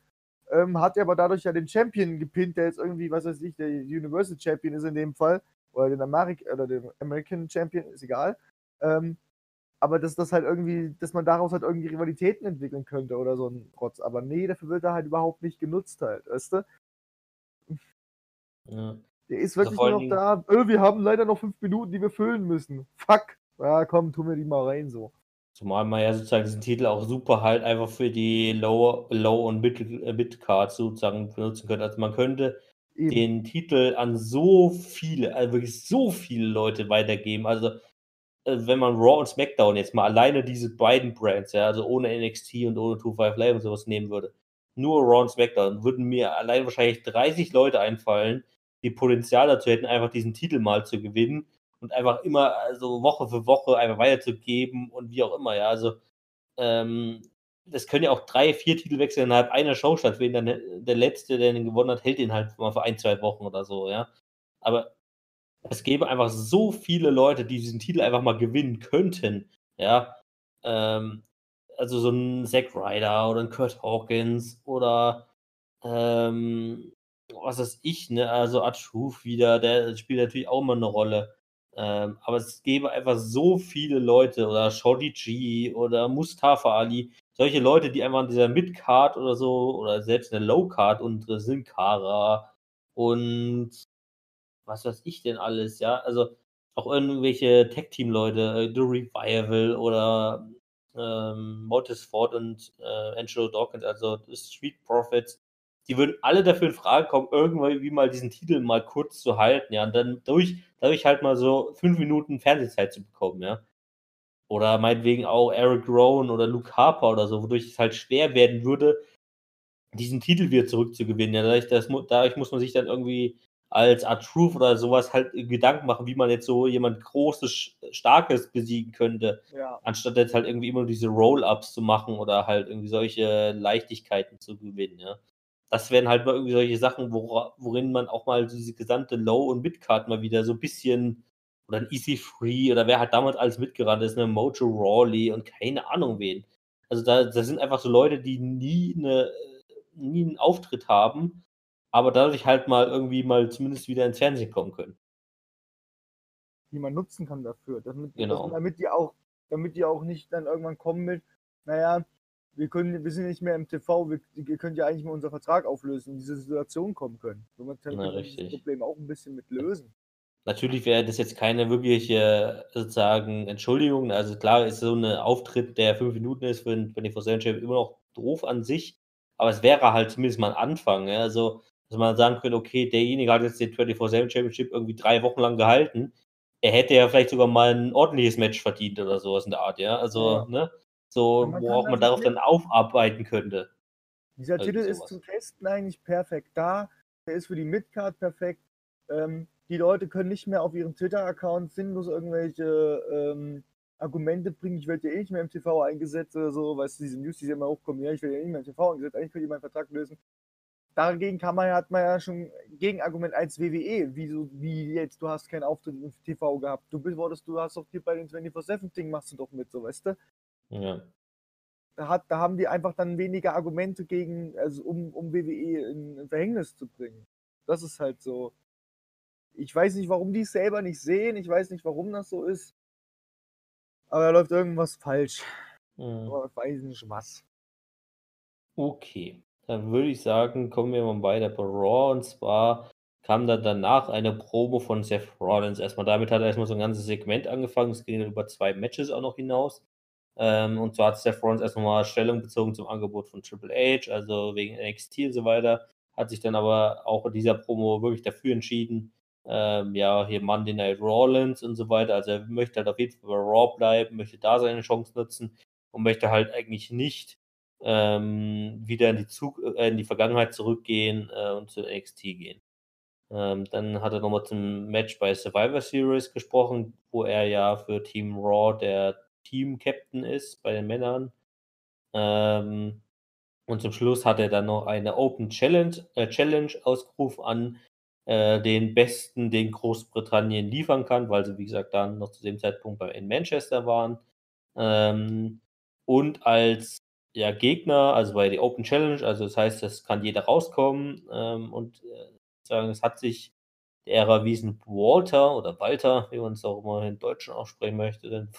ähm, hat er aber dadurch ja den Champion gepinnt, der jetzt irgendwie, was weiß ich, der Universal Champion ist in dem Fall, oder den Amerik oder den American Champion, ist egal. Ähm, aber dass das halt irgendwie, dass man daraus halt irgendwie Rivalitäten entwickeln könnte oder so ein Rotz. Aber nee, dafür wird er halt überhaupt nicht genutzt halt, weißt du? ja. Der ist Also wirklich vor nur noch da. Äh, wir haben leider noch fünf Minuten, die wir füllen müssen. Fuck. Ja, komm, tun wir die mal rein so. Zumal man ja sozusagen diesen Titel auch super halt einfach für die Low, Low und Mid, äh, Mid-Cards sozusagen benutzen könnte. Also man könnte Eben. den Titel an so viele, also wirklich so viele Leute weitergeben. Also wenn man Raw und SmackDown jetzt mal alleine diese beiden Brands, ja, also ohne NXT und ohne 2-5 Live und sowas nehmen würde, nur Raw und SmackDown, würden mir allein wahrscheinlich 30 Leute einfallen, die Potenzial dazu hätten, einfach diesen Titel mal zu gewinnen und einfach immer also Woche für Woche einfach weiterzugeben und wie auch immer, ja. Also ähm, das können ja auch drei, vier Titelwechsel innerhalb einer Show stattfinden. Dann äh, der letzte, der den gewonnen hat, hält ihn halt mal für ein, zwei Wochen oder so, ja. Aber es gäbe einfach so viele Leute, die diesen Titel einfach mal gewinnen könnten, ja. Ähm, also so ein Zack Ryder oder ein Kurt Hawkins oder ähm, was weiß ich, ne, also Atruth wieder, der spielt natürlich auch mal eine Rolle. Ähm, aber es gäbe einfach so viele Leute oder Shorty G oder Mustafa Ali, solche Leute, die einfach an dieser Mid-Card oder so oder selbst eine Low-Card und sind und was weiß ich denn alles, ja, also auch irgendwelche Tag-Team-Leute, äh, The Revival oder ähm, Motus Ford und äh, Angelo Dawkins, also Street Profits, die würden alle dafür in Frage kommen, irgendwie mal diesen Titel mal kurz zu halten, ja, und dann durch, dadurch halt mal so fünf Minuten Fernsehzeit zu bekommen, ja. Oder meinetwegen auch Eric Rowan oder Luke Harper oder so, wodurch es halt schwer werden würde, diesen Titel wieder zurückzugewinnen. Ja, dadurch, das, dadurch muss man sich dann irgendwie als Art Truth oder sowas halt Gedanken machen, wie man jetzt so jemand Großes, Starkes besiegen könnte Ja. anstatt jetzt halt irgendwie immer nur diese Roll-Ups zu machen oder halt irgendwie solche Leichtigkeiten zu gewinnen, ja. Das wären halt mal irgendwie solche Sachen, wora, worin man auch mal diese gesamte Low- und Mid-Card mal wieder so ein bisschen oder ein Easy Free oder wer halt damals alles mitgerannt ist, eine Mojo Rawley und keine Ahnung wen. Also da, da sind einfach so Leute, die nie eine, nie einen Auftritt haben, aber dadurch halt mal irgendwie mal zumindest wieder ins Fernsehen kommen können. die man nutzen kann dafür. Damit, Genau. damit die auch, damit die auch nicht dann irgendwann kommen mit, naja, wir können, wir sind nicht mehr im TV, wir, ihr könnt ja eigentlich mal unseren Vertrag auflösen, in diese Situation kommen können. Somit können Na, wir dieses richtig. Problem auch ein bisschen mit lösen. Natürlich wäre das jetzt keine wirkliche sozusagen Entschuldigung. Also klar ist so ein Auftritt, der fünf Minuten ist für den 24 Champ immer noch doof an sich, aber es wäre halt zumindest mal ein Anfang. Ja? Also, dass man sagen könnte, okay, derjenige hat jetzt den 24 Championship irgendwie drei Wochen lang gehalten. Er hätte ja vielleicht sogar mal ein ordentliches Match verdient oder sowas in der Art, ja. Also, Ja. ne? So, man wo kann auch man darauf dann aufarbeiten könnte. Dieser Irgendwie Titel ist sowas. zum Testen eigentlich perfekt da. Der ist für die Midcard perfekt. Ähm, die Leute können nicht mehr auf ihren Twitter-Account sinnlos irgendwelche ähm, Argumente bringen, ich werde ja eh nicht mehr im TV eingesetzt oder so, weißt du, diese News, die immer hochkommen, ja, ich werde ja eh nicht mehr im TV eingesetzt, eigentlich könnte ich meinen Vertrag lösen. Dagegen kann man, hat man ja schon Gegenargument als WWE, wie, so, wie jetzt, du hast keinen Auftritt im TV gehabt, du wurdest, du hast doch hier bei den 24-7-Ding machst du doch mit, so, weißt du? Ja. Da, hat, da haben die einfach dann weniger Argumente gegen, also um, um WWE in, in Verhängnis zu bringen. Das ist halt so. Ich weiß nicht, warum die es selber nicht sehen, ich weiß nicht, warum das so ist. Aber da läuft irgendwas falsch. Mhm. Aber ich weiß nicht was. Okay, dann würde ich sagen, kommen wir mal weiter bei Raw. Und zwar kam dann danach eine Promo von Seth Rollins. Erstmal damit hat er erstmal so ein ganzes Segment angefangen. Es ging dann über zwei Matches auch noch hinaus. Ähm, und zwar hat Seth Rollins erstmal mal Stellung bezogen zum Angebot von Triple H, also wegen NXT und so weiter. Hat sich dann aber auch in dieser Promo wirklich dafür entschieden, ähm, ja, hier Monday Night Rollins und so weiter. Also er möchte halt auf jeden Fall bei Raw bleiben, möchte da seine Chance nutzen und möchte halt eigentlich nicht ähm, wieder in die, Zug äh, in die Vergangenheit zurückgehen äh, und zu NXT gehen. Ähm, dann hat er nochmal zum Match bei Survivor Series gesprochen, wo er ja für Team Raw der Team-Captain ist bei den Männern. Ähm, und zum Schluss hat er dann noch eine Open Challenge, äh, Challenge ausgerufen an äh, den Besten, den Großbritannien liefern kann, weil sie, wie gesagt, dann noch zu dem Zeitpunkt in Manchester waren. Ähm, und als ja, Gegner, also bei der Open Challenge, also das heißt, es kann jeder rauskommen ähm, und äh, sagen, es hat sich der erwiesen Walter oder Walter, wie man es auch immer in Deutschen aussprechen möchte, denn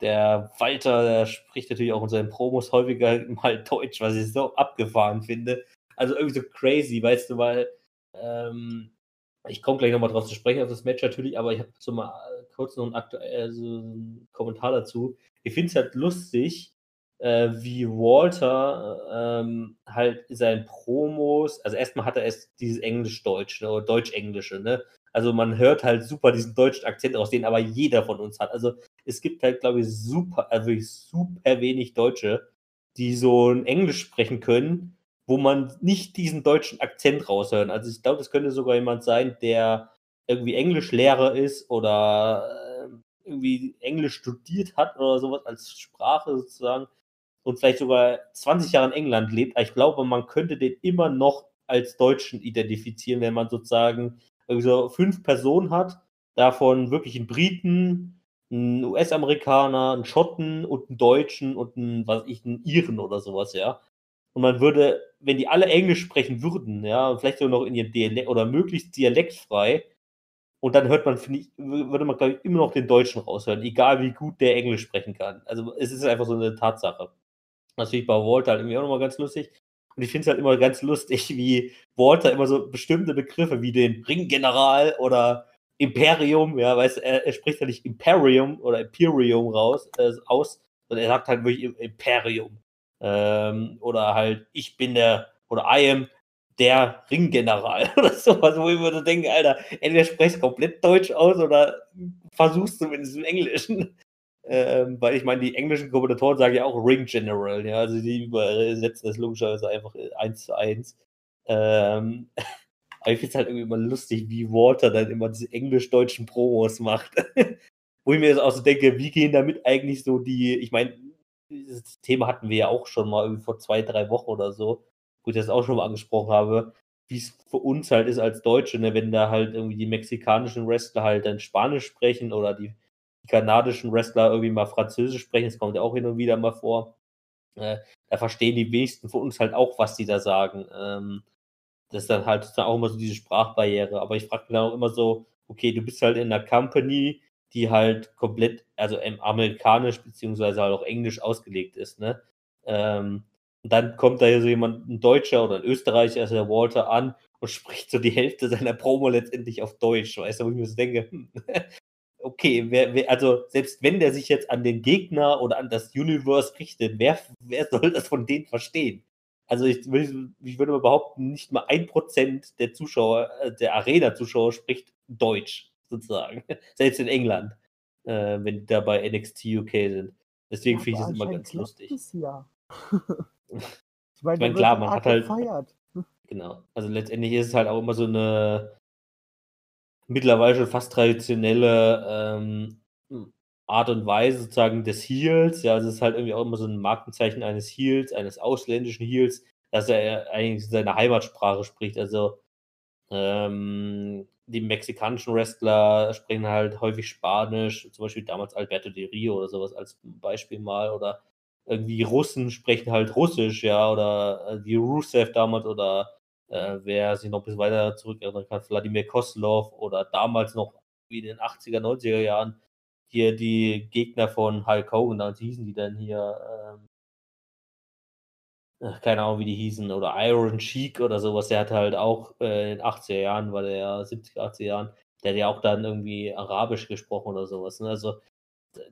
der Walter, der spricht natürlich auch in seinen Promos häufiger mal Deutsch, was ich so abgefahren finde. Also irgendwie so crazy, weißt du, weil ähm, ich komme gleich nochmal drauf zu sprechen auf das Match natürlich, aber ich habe so mal kurz noch einen, aktuell, so einen Kommentar dazu. Ich finde es halt lustig, äh, wie Walter ähm, halt in seinen Promos, also erstmal hat er erst dieses Englisch-Deutsch ne, oder Deutsch-Englische, ne? Also man hört halt super diesen deutschen Akzent aus, den aber jeder von uns hat. Also es gibt halt, glaube ich, super, also super wenig Deutsche, die so ein Englisch sprechen können, wo man nicht diesen deutschen Akzent raushört. Also ich glaube, das könnte sogar jemand sein, der irgendwie Englischlehrer ist oder äh, irgendwie Englisch studiert hat oder sowas als Sprache sozusagen und vielleicht sogar 20 Jahre in England lebt. Ich glaube, man könnte den immer noch als Deutschen identifizieren, wenn man sozusagen so fünf Personen hat, davon wirklich einen Briten, einen US-Amerikaner, einen Schotten und einen Deutschen und einen, was ich, einen Iren oder sowas, ja. Und man würde, wenn die alle Englisch sprechen würden, ja, vielleicht sogar noch in ihrem Dialekt oder möglichst dialektfrei, und dann hört man, finde ich, würde man, glaube ich, immer noch den Deutschen raushören, egal wie gut der Englisch sprechen kann. Also es ist einfach so eine Tatsache. Natürlich bei Walter halt irgendwie auch nochmal ganz lustig. Und ich finde es halt immer ganz lustig, wie Walter immer so bestimmte Begriffe wie den Ringgeneral oder Imperium, ja, weißt er, er spricht ja nicht Imperium oder Imperium raus, äh, aus, sondern er sagt halt wirklich Imperium. Ähm, oder halt, ich bin der, oder I am der Ringgeneral oder sowas, wo ich mir so denke, Alter, entweder sprichst komplett Deutsch aus oder versuchst zumindest im Englischen. Ähm, weil ich meine, die englischen Kommentatoren sagen ja auch Ring General, ja, also die übersetzen das logischerweise einfach eins zu eins. Ähm, aber ich finde es halt irgendwie immer lustig, wie Walter dann immer diese englisch-deutschen Promos macht. Wo ich mir jetzt auch so denke, wie gehen damit eigentlich so die, ich meine, dieses Thema hatten wir ja auch schon mal vor zwei, drei Wochen oder so, wo ich das auch schon mal angesprochen habe, wie es für uns halt ist als Deutsche, ne, wenn da halt irgendwie die mexikanischen Wrestler halt dann Spanisch sprechen oder die die kanadischen Wrestler irgendwie mal Französisch sprechen, das kommt ja auch hin und wieder mal vor. Äh, da verstehen die wenigsten von uns halt auch, was die da sagen. Ähm, das ist dann halt auch immer so diese Sprachbarriere. Aber ich frage mich dann auch immer so, okay, du bist halt in einer Company, die halt komplett, also amerikanisch beziehungsweise halt auch englisch ausgelegt ist, ne? Ähm, und dann kommt da ja so jemand, ein Deutscher oder ein Österreicher, also der Walter, an und spricht so die Hälfte seiner Promo letztendlich auf Deutsch, weißt du, wo ich mir so denke, hm, okay, wer, wer, also selbst wenn der sich jetzt an den Gegner oder an das Universe richtet, wer, wer soll das von denen verstehen? Also ich, ich würde mal behaupten, nicht mal ein Prozent der Zuschauer, äh, der Arena-Zuschauer spricht Deutsch, sozusagen. Selbst in England, äh, wenn die da bei NXT UK sind. Deswegen finde ich das immer ganz lustig. Ja. ich meine, ich mein, klar, man hat halt. Gefeiert. Genau. Also letztendlich ist es halt auch immer so eine mittlerweile schon fast traditionelle ähm, Art und Weise sozusagen des Heels. Ja, also es ist halt irgendwie auch immer so ein Markenzeichen eines Heels, eines ausländischen Heels, dass er eigentlich seine Heimatsprache spricht. Also ähm, die mexikanischen Wrestler sprechen halt häufig Spanisch, zum Beispiel damals Alberto de Rio oder sowas als Beispiel mal. Oder irgendwie Russen sprechen halt Russisch, ja, oder äh, wie Rusev damals oder äh, wer sich noch bisschen weiter zurückerinnern kann, Wladimir Koslov oder damals noch wie in den 80er, 90er Jahren hier die Gegner von Hulk Hogan, damals hießen die dann hier, ähm, keine Ahnung, wie die hießen, oder Iron Sheik oder sowas, der hat halt auch äh, in den 80er Jahren, war der ja 70er, 80er Jahren, der hat ja auch dann irgendwie Arabisch gesprochen oder sowas. Ne? Also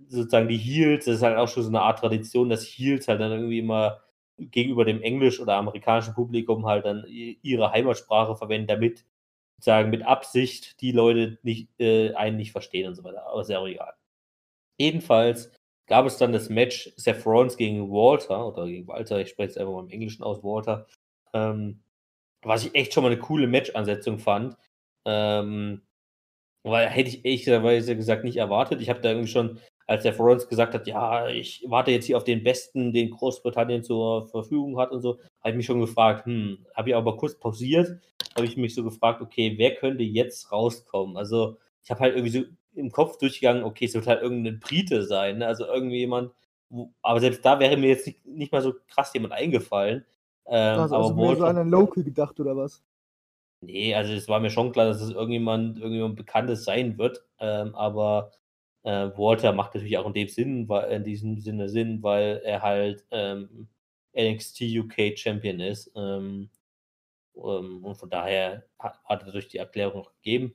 sozusagen die Heels, das ist halt auch schon so eine Art Tradition, dass Heels halt dann irgendwie immer gegenüber dem englisch- oder amerikanischen Publikum halt dann ihre Heimatsprache verwenden, damit sozusagen mit Absicht die Leute nicht, äh, einen nicht verstehen und so weiter. Aber auch egal. Jedenfalls gab es dann das Match Seth Rollins gegen Walter oder gegen Walter, ich spreche es einfach mal im Englischen aus, Walter, ähm, was ich echt schon mal eine coole Match-Ansetzung fand. Ähm, weil hätte ich ehrlicherweise gesagt nicht erwartet. Ich habe da irgendwie schon, als der Rollins gesagt hat, ja, ich warte jetzt hier auf den Besten, den Großbritannien zur Verfügung hat und so, habe ich mich schon gefragt, hm, habe ich aber kurz pausiert, habe ich mich so gefragt, okay, wer könnte jetzt rauskommen? Also ich habe halt irgendwie so im Kopf durchgegangen, okay, es wird halt irgendein Brite sein, ne? also irgendwie jemand, aber selbst da wäre mir jetzt nicht, nicht mal so krass jemand eingefallen. Ähm, also, also mehr so an einen Local gedacht oder was? Nee, also es war mir schon klar, dass es irgendjemand, irgendjemand Bekanntes sein wird, ähm, aber äh, Walter macht natürlich auch in dem Sinn, weil, in diesem Sinne Sinn, weil er halt ähm, NXT UK Champion ist. Ähm, ähm, und von daher hat, hat er durch die Erklärung noch gegeben.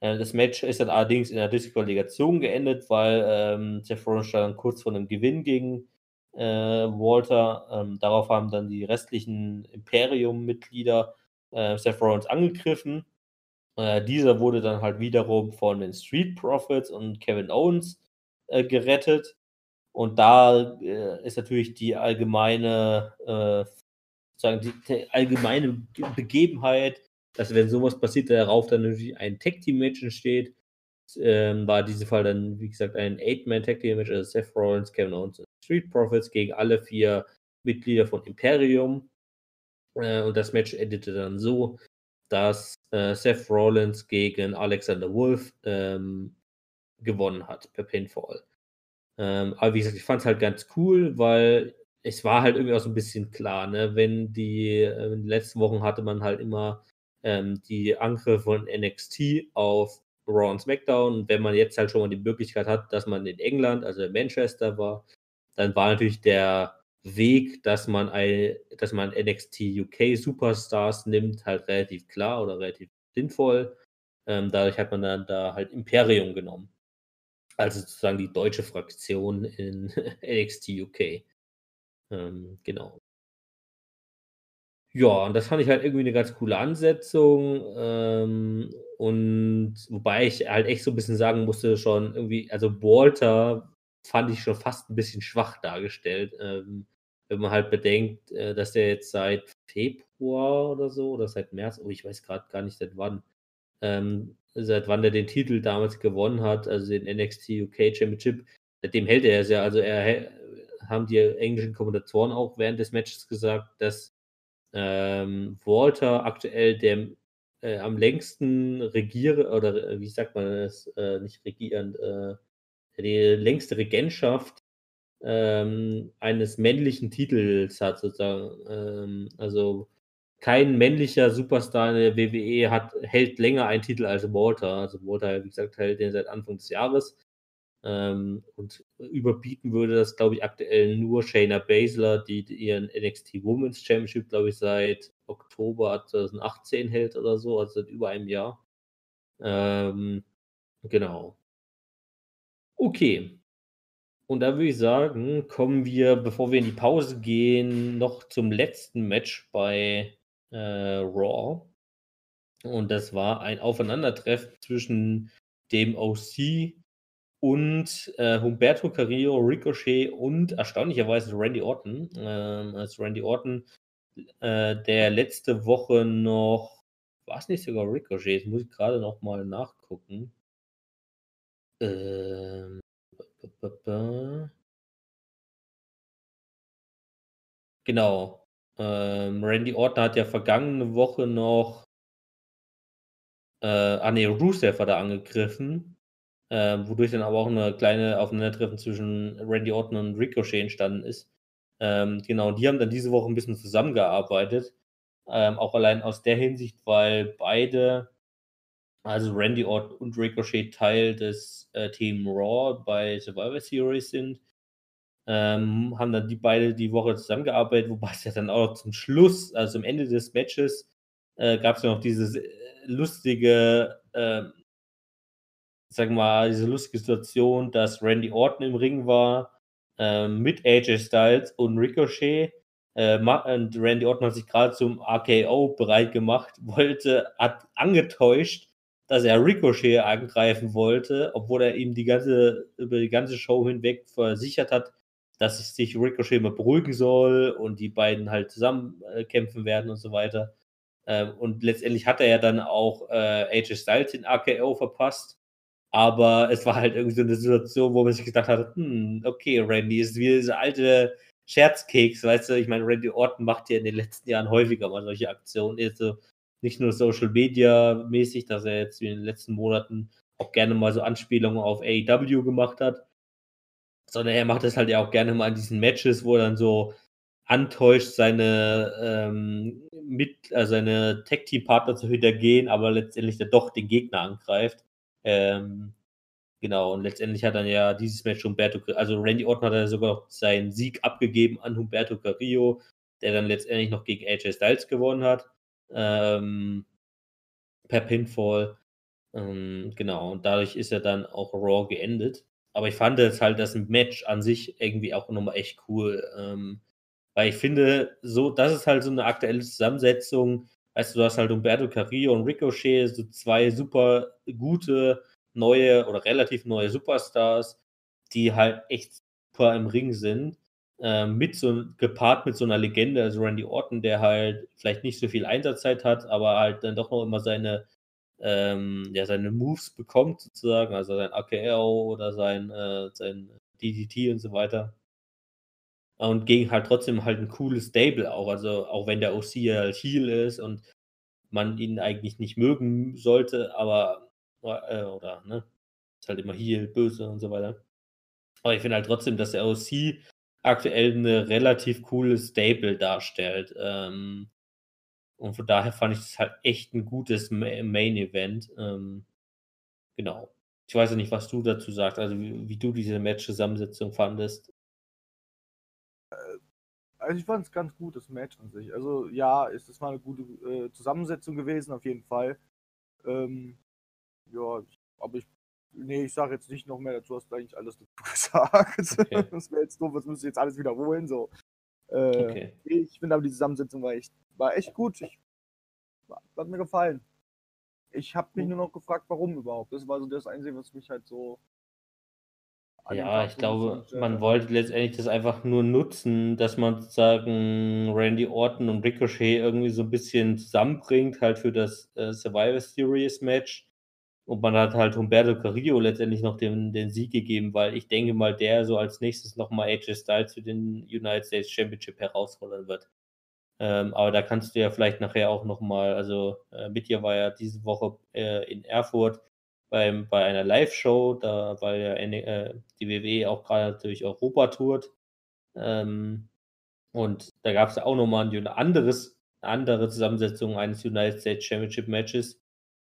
Äh, das Match ist dann allerdings in der Disqualifikation geendet, weil ähm, Jeff Rollins stand kurz vor einem Gewinn gegen äh, Walter. Ähm, darauf haben dann die restlichen Imperium-Mitglieder äh, Seth Rollins angegriffen. Äh, dieser wurde dann halt wiederum von den Street Profits und Kevin Owens äh, gerettet. Und da äh, ist natürlich die allgemeine, äh, sozusagen die, die allgemeine Begebenheit dass wenn sowas passiert, darauf dann natürlich ein Tag-Team-Match entsteht. Ähm, war in Fall dann, wie gesagt, ein Eight-Man-Tag-Team-Match, also Seth Rollins, Kevin Owens und Street Profits gegen alle vier Mitglieder von Imperium. Äh, und das Match endete dann so, dass äh, Seth Rollins gegen Alexander Wolf ähm, gewonnen hat per Pinfall. Ähm, aber wie gesagt, ich fand es halt ganz cool, weil es war halt irgendwie auch so ein bisschen klar, ne? Wenn die, äh, in den letzten Wochen hatte man halt immer ähm, die Angriffe von NXT auf Raw und SmackDown. Und wenn man jetzt halt schon mal die Möglichkeit hat, dass man in England, also in Manchester war, dann war natürlich der Weg, dass man, ein, dass man NXT UK Superstars nimmt, halt relativ klar oder relativ sinnvoll. Ähm, dadurch hat man dann da halt Imperium genommen. Also sozusagen die deutsche Fraktion in NXT UK. Ähm, genau. Ja, und das fand ich halt irgendwie eine ganz coole Ansetzung. Ähm, und wobei ich halt echt so ein bisschen sagen musste, schon irgendwie, also Walter fand ich schon fast ein bisschen schwach dargestellt. Ähm, wenn man halt bedenkt, äh, dass der jetzt seit Februar oder so oder seit März, oh, ich weiß gerade gar nicht seit wann, ähm, seit wann der den Titel damals gewonnen hat, also den NXT UK Championship, seitdem hält er es ja. Also er haben die englischen Kommentatoren auch während des Matches gesagt, dass ähm, Walter aktuell der äh, am längsten regiere oder äh, wie sagt man das, äh, nicht regierend, äh, die längste Regentschaft ähm, eines männlichen Titels hat sozusagen. Ähm, also kein männlicher Superstar in der WWE hat, hält länger einen Titel als Walter. Also Walter, wie gesagt, hält den seit Anfang des Jahres. Ähm, und überbieten würde das, glaube ich, aktuell nur Shayna Baszler, die ihren NXT Women's Championship, glaube ich, seit Oktober 2018 hält oder so, also seit über einem Jahr. Ähm, genau. Okay. Und da würde ich sagen, kommen wir, bevor wir in die Pause gehen, noch zum letzten Match bei äh, Raw. Und das war ein Aufeinandertreffen zwischen dem OC und äh, Humberto Carrillo, Ricochet und erstaunlicherweise Randy Orton. Ähm, als Randy Orton, äh, der letzte Woche noch, war es nicht sogar Ricochet? Das muss ich gerade noch mal nachgucken. Ähm, Genau. Ähm, Randy Orton hat ja vergangene Woche noch äh, ah ne, Rusev hat er angegriffen, äh, wodurch dann aber auch eine kleine Aufeinandertreffen zwischen Randy Orton und Ricochet entstanden ist. Ähm, genau, die haben dann diese Woche ein bisschen zusammengearbeitet. Ähm, auch allein aus der Hinsicht, weil beide, also Randy Orton und Ricochet Teil des äh, Team Raw bei Survivor Series sind. Ähm, haben dann die beide die Woche zusammengearbeitet, wobei es ja dann auch zum Schluss, also am Ende des Matches, äh, gab es ja noch dieses äh, lustige, äh, sag mal, diese lustige Situation, dass Randy Orton im Ring war äh, mit AJ Styles und Ricochet. Äh, und Randy Orton hat sich gerade zum RKO bereit gemacht, wollte, hat angetäuscht, dass er Ricochet angreifen wollte, obwohl er ihm die ganze, über die ganze Show hinweg versichert hat, dass sich Ricochet mal beruhigen soll und die beiden halt zusammen äh, kämpfen werden und so weiter. Ähm, und letztendlich hat er ja dann auch äh, AJ Styles in AKO verpasst. Aber es war halt irgendwie so eine Situation, wo man sich gedacht hat, hm, okay, Randy ist wie diese alte Scherzkeks, weißt du, ich meine, Randy Orton macht ja in den letzten Jahren häufiger mal solche Aktionen, ist so nicht nur Social Media mäßig, dass er jetzt in den letzten Monaten auch gerne mal so Anspielungen auf AEW gemacht hat, sondern er macht das halt ja auch gerne mal in diesen Matches, wo er dann so antäuscht, seine ähm, mit, äh, seine Tag-Team-Partner zu hintergehen, aber letztendlich dann doch den Gegner angreift. Ähm, genau, und letztendlich hat dann ja dieses Match Humberto, also Randy Orton hat ja sogar seinen Sieg abgegeben an Humberto Carrillo, der dann letztendlich noch gegen AJ Styles gewonnen hat. Ähm, per Pinfall. Ähm, genau, und dadurch ist er dann auch Raw geendet. Aber ich fand es halt das Match an sich irgendwie auch nochmal echt cool. Ähm, weil ich finde, so, das ist halt so eine aktuelle Zusammensetzung. Weißt du, du hast halt Umberto Carrillo und Ricochet, so zwei super gute, neue oder relativ neue Superstars, die halt echt super im Ring sind. Äh, mit so, gepaart mit so einer Legende, also Randy Orton, der halt vielleicht nicht so viel Einsatzzeit hat, aber halt dann doch noch immer seine, ähm, ja, seine Moves bekommt, sozusagen, also sein AKO oder sein, äh, sein DDT und so weiter. Und gegen halt trotzdem halt ein cooles Stable auch. Also auch wenn der OC halt Heal ist und man ihn eigentlich nicht mögen sollte, aber äh, oder ne, ist halt immer Heal, böse und so weiter. Aber ich finde halt trotzdem, dass der OC aktuell eine relativ coole Stable darstellt. Ähm, und von daher fand ich das halt echt ein gutes Main Event. Ähm, genau. Ich weiß ja nicht, was du dazu sagst, also wie, wie du diese Match-Zusammensetzung fandest. Also ich fand es ganz gut, das Match an sich. Also ja, ist es mal eine gute äh, Zusammensetzung gewesen, auf jeden Fall. Ähm, ja, aber ich, nee, ich sage jetzt nicht noch mehr dazu, hast du eigentlich alles dazu gesagt. Okay. Das wäre jetzt doof, das müsste ich jetzt alles wiederholen. So. Äh, okay. Ich finde aber die Zusammensetzung war echt, war echt gut. Ich, hat mir gefallen. Ich habe mich nur noch gefragt, warum überhaupt. Das war so das Einzige, was mich halt so ja, ich glaube, man wollte letztendlich das einfach nur nutzen, dass man sozusagen Randy Orton und Ricochet irgendwie so ein bisschen zusammenbringt, halt für das äh, Survivor Series Match. Und man hat halt Humberto Carrillo letztendlich noch den, den Sieg gegeben, weil ich denke mal, der so als nächstes nochmal AJ Styles für den United States Championship herausfordern wird. Ähm, aber da kannst du ja vielleicht nachher auch nochmal, also äh, mit dir war ja diese Woche äh, in Erfurt beim, bei einer Live-Show, da weil ja äh, die WWE auch gerade durch Europa tourt. Ähm, und da gab es auch nochmal ein anderes, andere Zusammensetzung eines United States Championship Matches.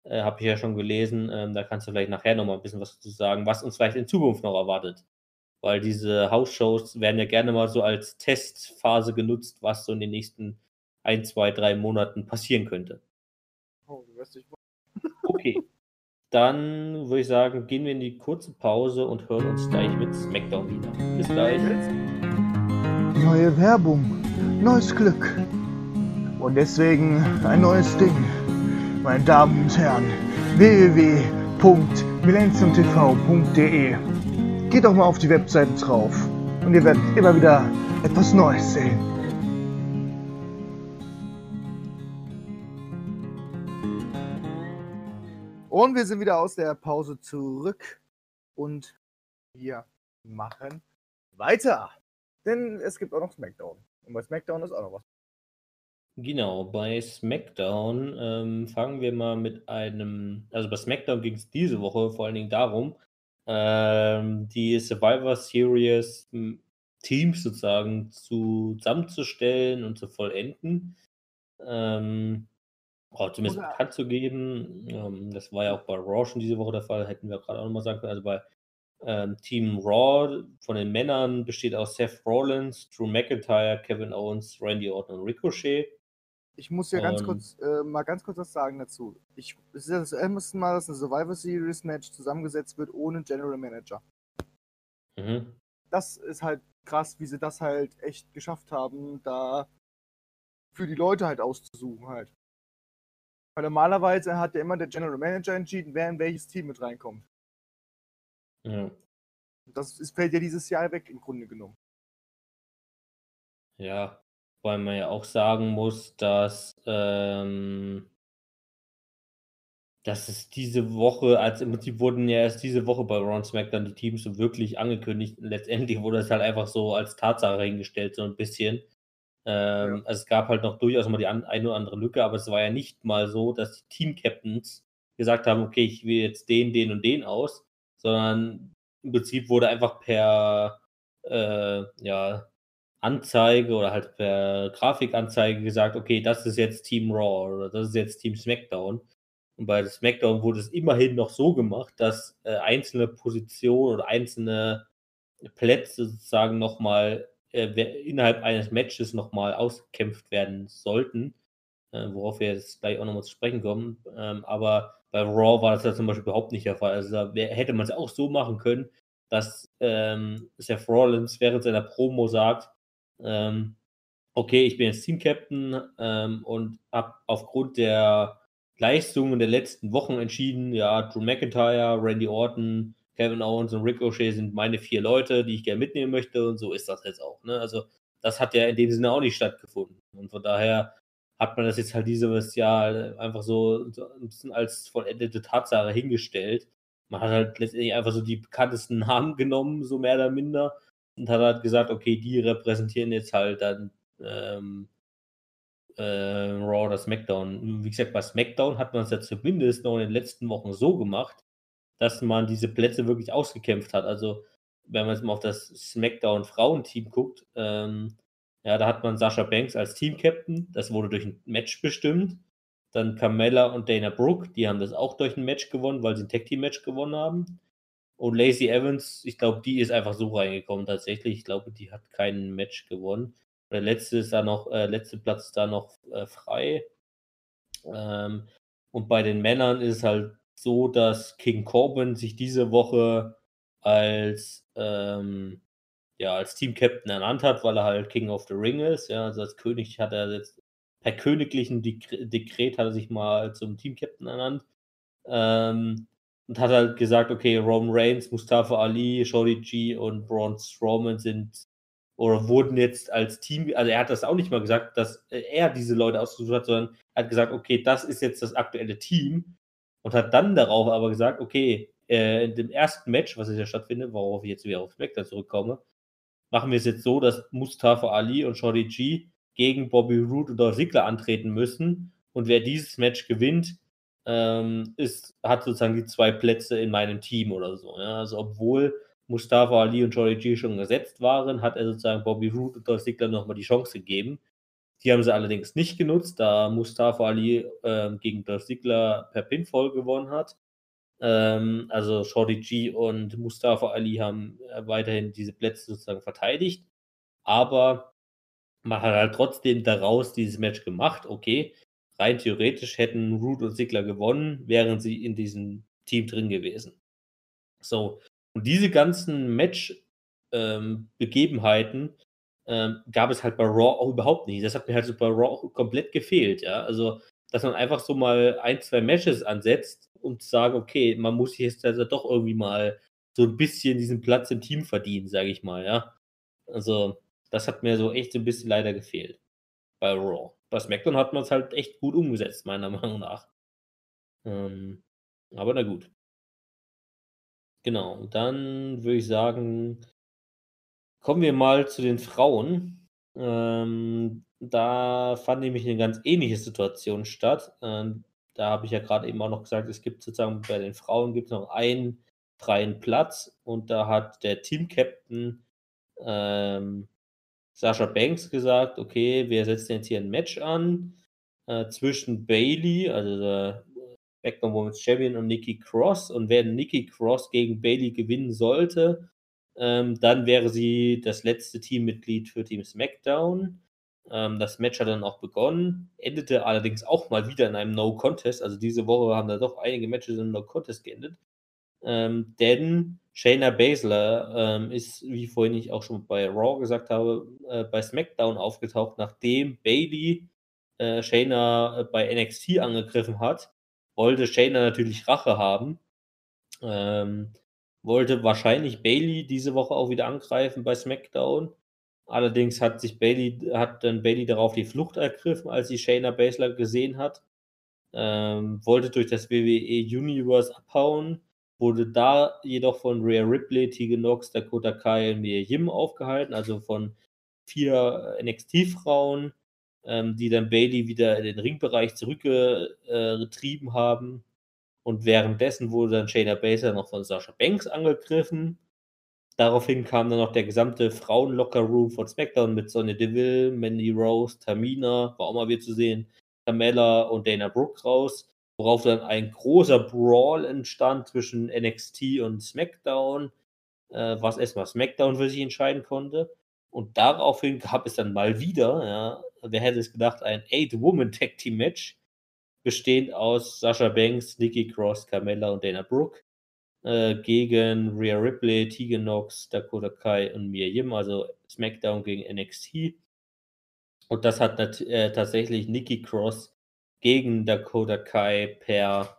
Äh, Habe ich ja schon gelesen. Ähm, da kannst du vielleicht nachher nochmal ein bisschen was dazu sagen, was uns vielleicht in Zukunft noch erwartet. Weil diese House-Shows werden ja gerne mal so als Testphase genutzt, was so in den nächsten ein, zwei, drei Monaten passieren könnte. Oh, du wirst dich. Dann würde ich sagen, gehen wir in die kurze Pause und hören uns gleich mit SmackDown wieder. Bis gleich. Neue Werbung, neues Glück. Und deswegen ein neues Ding. Meine Damen und Herren, www.millenniumtv.de Geht doch mal auf die Webseite drauf und ihr werdet immer wieder etwas Neues sehen. Und wir sind wieder aus der Pause zurück. Und ja, machen weiter. Denn es gibt auch noch SmackDown. Und bei SmackDown ist auch noch was. Genau, bei SmackDown ähm, fangen wir mal mit einem, also bei SmackDown ging es diese Woche vor allen Dingen darum, ähm, die Survivor Series hm, Teams sozusagen zusammenzustellen und zu vollenden. Ähm, auch zumindest Oder- bekannt zu geben. Ähm, das war ja auch bei Raw schon diese Woche der Fall, hätten wir gerade auch nochmal sagen können. Also bei ähm, Team Raw von den Männern besteht aus Seth Rollins, Drew McIntyre, Kevin Owens, Randy Orton und Ricochet. Ich muss ja ganz Und- kurz, äh, mal ganz kurz was sagen dazu. Ich, es ist das erste Mal, dass ein Survivor Series Match zusammengesetzt wird ohne General Manager. Mhm. Das ist halt krass, wie sie das halt echt geschafft haben, da für die Leute halt auszusuchen halt. Weil normalerweise hat ja immer der General Manager entschieden, wer in welches Team mit reinkommt. Ja. Das ist, fällt ja dieses Jahr weg im Grunde genommen. Ja, weil man ja auch sagen muss, dass, ähm, dass es diese Woche, als im Prinzip wurden ja erst diese Woche bei und SmackDown die Teams so wirklich angekündigt. Und letztendlich wurde es halt einfach so als Tatsache hingestellt, so ein bisschen. Ähm, Also es gab halt noch durchaus mal die an, eine oder andere Lücke, aber es war ja nicht mal so, dass die Team-Captains gesagt haben, okay, ich wähle jetzt den, den und den aus, sondern im Prinzip wurde einfach per äh, ja, Anzeige oder halt per Grafikanzeige gesagt, okay, das ist jetzt Team Raw oder das ist jetzt Team SmackDown. Und bei SmackDown wurde es immerhin noch so gemacht, dass äh, einzelne Positionen oder einzelne Plätze sozusagen nochmal innerhalb eines Matches nochmal ausgekämpft werden sollten, äh, worauf wir jetzt gleich auch nochmal zu sprechen kommen. Ähm, aber bei Raw war das ja zum Beispiel überhaupt nicht der Fall. Also da hätte man es auch so machen können, dass ähm, Seth Rollins während seiner Promo sagt, ähm, okay, ich bin jetzt Team-Captain ähm, und habe aufgrund der Leistungen der letzten Wochen entschieden, ja, Drew McIntyre, Randy Orton, Kevin Owens und Ricochet sind meine vier Leute, die ich gerne mitnehmen möchte und so ist das jetzt auch. Ne? Also das hat ja in dem Sinne auch nicht stattgefunden. Und von daher hat man das jetzt halt dieses Jahr einfach so, ein bisschen als vollendete Tatsache hingestellt. Man hat halt letztendlich einfach so die bekanntesten Namen genommen, so mehr oder minder, und hat halt gesagt, okay, die repräsentieren jetzt halt dann ähm, äh, Raw oder SmackDown. Wie gesagt, bei SmackDown hat man es ja zumindest noch in den letzten Wochen so gemacht, dass man diese Plätze wirklich ausgekämpft hat. Also, wenn man jetzt mal auf das SmackDown Frauenteam guckt, ähm, ja, da hat man Sasha Banks als Team-Captain. Das wurde durch ein Match bestimmt. Dann Carmella und Dana Brooke, die haben das auch durch ein Match gewonnen, weil sie ein Tag-Team-Match gewonnen haben. Und Lacey Evans, ich glaube, die ist einfach so reingekommen tatsächlich. Ich glaube, die hat kein Match gewonnen. Der letzte ist da noch, äh, letzte Platz ist da noch äh, frei. Ähm, und bei den Männern ist es halt so, dass King Corbin sich diese Woche als, ähm, ja, als Team-Captain ernannt hat, weil er halt King of the Ring ist. Ja, also als König hat er jetzt per königlichen Dekre Dekret hat er sich mal zum Team-Captain ernannt. Ähm, und hat halt gesagt, okay, Roman Reigns, Mustafa Ali, Shorty G und Braun Strowman sind oder wurden jetzt als Team, also er hat das auch nicht mal gesagt, dass äh, er diese Leute ausgesucht hat, sondern er hat gesagt, okay, das ist jetzt das aktuelle Team und hat dann darauf aber gesagt, okay, äh, in dem ersten Match, was jetzt ja stattfindet, worauf ich jetzt wieder auf SmackDown zurückkomme, machen wir es jetzt so, dass Mustafa Ali und Shorty G gegen Bobby Roode und Dolph Ziggler antreten müssen und wer dieses Match gewinnt, ähm, ist, hat sozusagen die zwei Plätze in meinem Team oder so. Ja? Also obwohl Mustafa Ali und Shorty G schon gesetzt waren, hat er sozusagen Bobby Roode und Dolph Ziggler nochmal die Chance gegeben. Die haben sie allerdings nicht genutzt, da Mustafa Ali ähm, gegen Dolph Ziggler per Pinfall gewonnen hat. Ähm, also Shorty G und Mustafa Ali haben äh, weiterhin diese Plätze sozusagen verteidigt. Aber man hat halt trotzdem daraus dieses Match gemacht. Okay, rein theoretisch hätten Root und Ziggler gewonnen, wären sie in diesem Team drin gewesen. So, und diese ganzen Match-Begebenheiten ähm, gab es halt bei Raw auch überhaupt nicht. Das hat mir halt so bei Raw auch komplett gefehlt, ja. Also, dass man einfach so mal ein, zwei Matches ansetzt, um zu sagen, okay, man muss jetzt also doch irgendwie mal so ein bisschen diesen Platz im Team verdienen, sage ich mal, ja. Also, das hat mir so echt so ein bisschen leider gefehlt bei Raw. Bei SmackDown hat man es halt echt gut umgesetzt, meiner Meinung nach. Ähm, aber na gut. Genau, dann würde ich sagen, kommen wir mal zu den Frauen. Ähm, da fand nämlich eine ganz ähnliche Situation statt. Ähm, da habe ich ja gerade eben auch noch gesagt, es gibt sozusagen bei den Frauen gibt es noch einen freien Platz und da hat der Team-Captain ähm, Sascha Banks gesagt, okay, wir setzen jetzt hier ein Match an äh, zwischen Bailey, also der SmackDown Women's Champion und Nikki Cross. Und wenn Nikki Cross gegen Bailey gewinnen sollte, ähm, dann wäre sie das letzte Teammitglied für Team SmackDown. Ähm, das Match hat dann auch begonnen, endete allerdings auch mal wieder in einem No-Contest. Also diese Woche haben da doch einige Matches in No-Contest geendet. Ähm, denn Shayna Baszler ähm, ist, wie vorhin ich auch schon bei Raw gesagt habe, äh, bei SmackDown aufgetaucht, nachdem Bailey äh, Shayna äh, bei NXT angegriffen hat wollte Shayna natürlich Rache haben. Ähm, wollte wahrscheinlich Bailey diese Woche auch wieder angreifen bei SmackDown. Allerdings hat sich Bailey, hat dann Bailey darauf die Flucht ergriffen, als sie Shayna Baszler gesehen hat. Ähm, wollte durch das WWE Universe abhauen, wurde da jedoch von Rhea Ripley, Tegan Nox, Dakota Kai und Mia Yim aufgehalten, also von vier NXT-Frauen ähm, die dann Bailey wieder in den Ringbereich zurückgetrieben äh, haben. Und währenddessen wurde dann Shayna Baszler noch von Sasha Banks angegriffen. Daraufhin kam dann noch der gesamte Frauen-Locker-Room von SmackDown mit Sonya Deville, Mandy Rose, Tamina, war auch mal wieder zu sehen, Carmella und Dana Brooke raus, worauf dann ein großer Brawl entstand zwischen NXT und SmackDown, äh, was erstmal SmackDown für sich entscheiden konnte. Und daraufhin gab es dann mal wieder, ja, wer hätte es gedacht, ein Eight-Woman-Tag-Team-Match, bestehend aus Sasha Banks, Nikki Cross, Carmella und Dana Brooke, äh, gegen Rhea Ripley, Tegan Nox, Dakota Kai und Mia Yim, also SmackDown gegen NXT. Und das hat äh, tatsächlich Nikki Cross gegen Dakota Kai per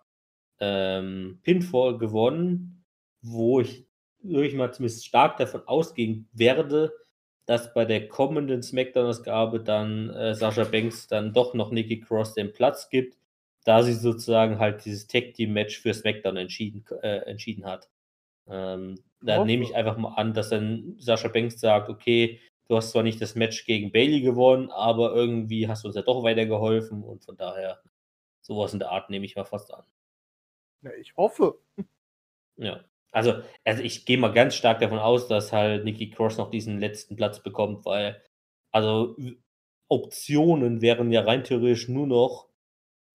ähm, Pinfall gewonnen, wo ich wirklich mal zumindest stark davon ausgehen werde, dass bei der kommenden Smackdown-Ausgabe dann äh, Sascha Banks dann doch noch Nikki Cross den Platz gibt, da sie sozusagen halt dieses Tag-Team-Match für Smackdown entschieden, äh, entschieden hat. Ähm, da nehme ich einfach mal an, dass dann Sascha Banks sagt, okay, du hast zwar nicht das Match gegen Bailey gewonnen, aber irgendwie hast du uns ja doch weitergeholfen und von daher sowas in der Art nehme ich mal fast an. Ja, ich hoffe. Ja. Also, also ich gehe mal ganz stark davon aus, dass halt Nikki Cross noch diesen letzten Platz bekommt, weil, also Optionen wären ja rein theoretisch nur noch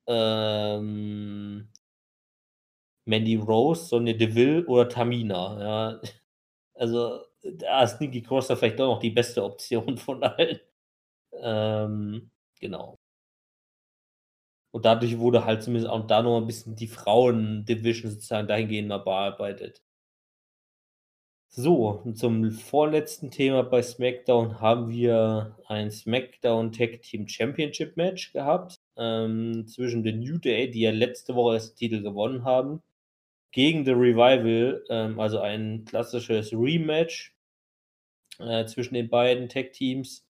ähm, Mandy Rose, Sonja Deville oder Tamina. Ja. Also da ist Nikki Cross vielleicht doch noch die beste Option von allen. Ähm, genau. Und dadurch wurde halt zumindest auch da noch ein bisschen die Frauen-Division sozusagen dahingehend mal bearbeitet. So, zum vorletzten Thema bei SmackDown haben wir ein SmackDown Tag Team Championship Match gehabt ähm, zwischen The New Day, die ja letzte Woche das Titel gewonnen haben, gegen The Revival, ähm, also ein klassisches Rematch äh, zwischen den beiden Tag Teams,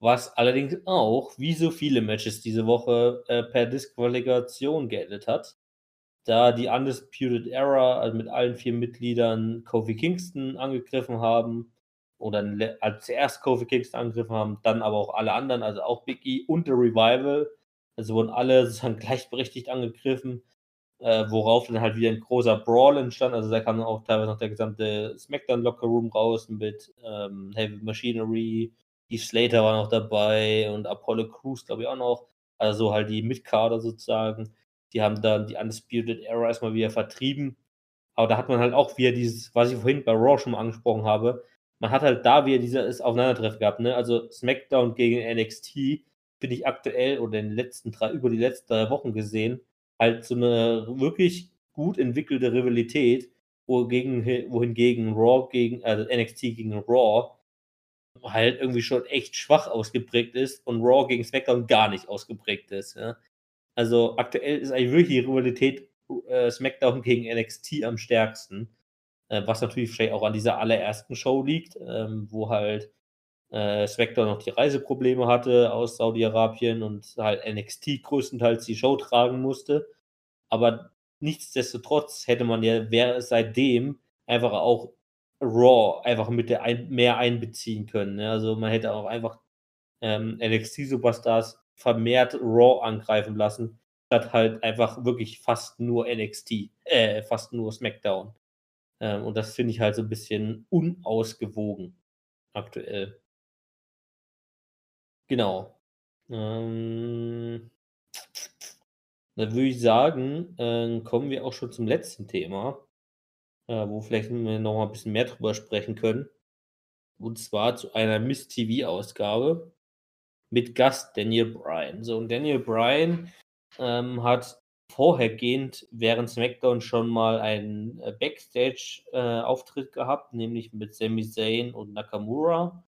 was allerdings auch, wie so viele Matches diese Woche, äh, per Disqualifikation geendet hat da die Undisputed Era, also mit allen vier Mitgliedern Kofi Kingston angegriffen haben oder als zuerst Kofi Kingston angegriffen haben, dann aber auch alle anderen, also auch Big E und The Revival. Also wurden alle sozusagen gleichberechtigt angegriffen, äh, worauf dann halt wieder ein großer Brawl entstand. Also da kam dann auch teilweise noch der gesamte SmackDown Locker Room raus mit ähm, Heavy Machinery, Steve Slater war noch dabei und Apollo Crews, glaube ich, auch noch. Also halt die Mitkader sozusagen. Die haben dann die Undisputed Era erstmal wieder vertrieben. Aber da hat man halt auch wieder dieses, was ich vorhin bei Raw schon mal angesprochen habe, man hat halt da wieder dieses Aufeinandertreffen gehabt, ne? Also SmackDown gegen NXT finde ich aktuell oder in den letzten drei, über die letzten drei Wochen gesehen, halt so eine wirklich gut entwickelte Rivalität, wogegen, wohingegen Raw gegen, also NXT gegen Raw halt irgendwie schon echt schwach ausgeprägt ist und Raw gegen SmackDown gar nicht ausgeprägt ist. Ja? Also aktuell ist eigentlich wirklich die Rivalität äh, SmackDown gegen NXT am stärksten. Äh, was natürlich vielleicht auch an dieser allerersten Show liegt, ähm, wo halt äh, SmackDown noch die Reiseprobleme hatte aus Saudi-Arabien und halt NXT größtenteils die Show tragen musste. Aber nichtsdestotrotz hätte man ja seitdem einfach auch Raw einfach mit der ein, mehr einbeziehen können. Ne? Also man hätte auch einfach ähm, NXT-Superstars vermehrt Raw angreifen lassen, statt halt einfach wirklich fast nur NXT, äh, fast nur SmackDown. Ähm, und das finde ich halt so ein bisschen unausgewogen aktuell. Genau. Ähm, dann würde ich sagen, äh, kommen wir auch schon zum letzten Thema, äh, wo vielleicht wir noch mal ein bisschen mehr drüber sprechen können. Und zwar zu einer Miss TV-Ausgabe mit Gast Daniel Bryan. So, und Daniel Bryan ähm, hat vorhergehend während SmackDown schon mal einen äh, Backstage-Auftritt äh, gehabt, nämlich mit Sami Zayn und Nakamura,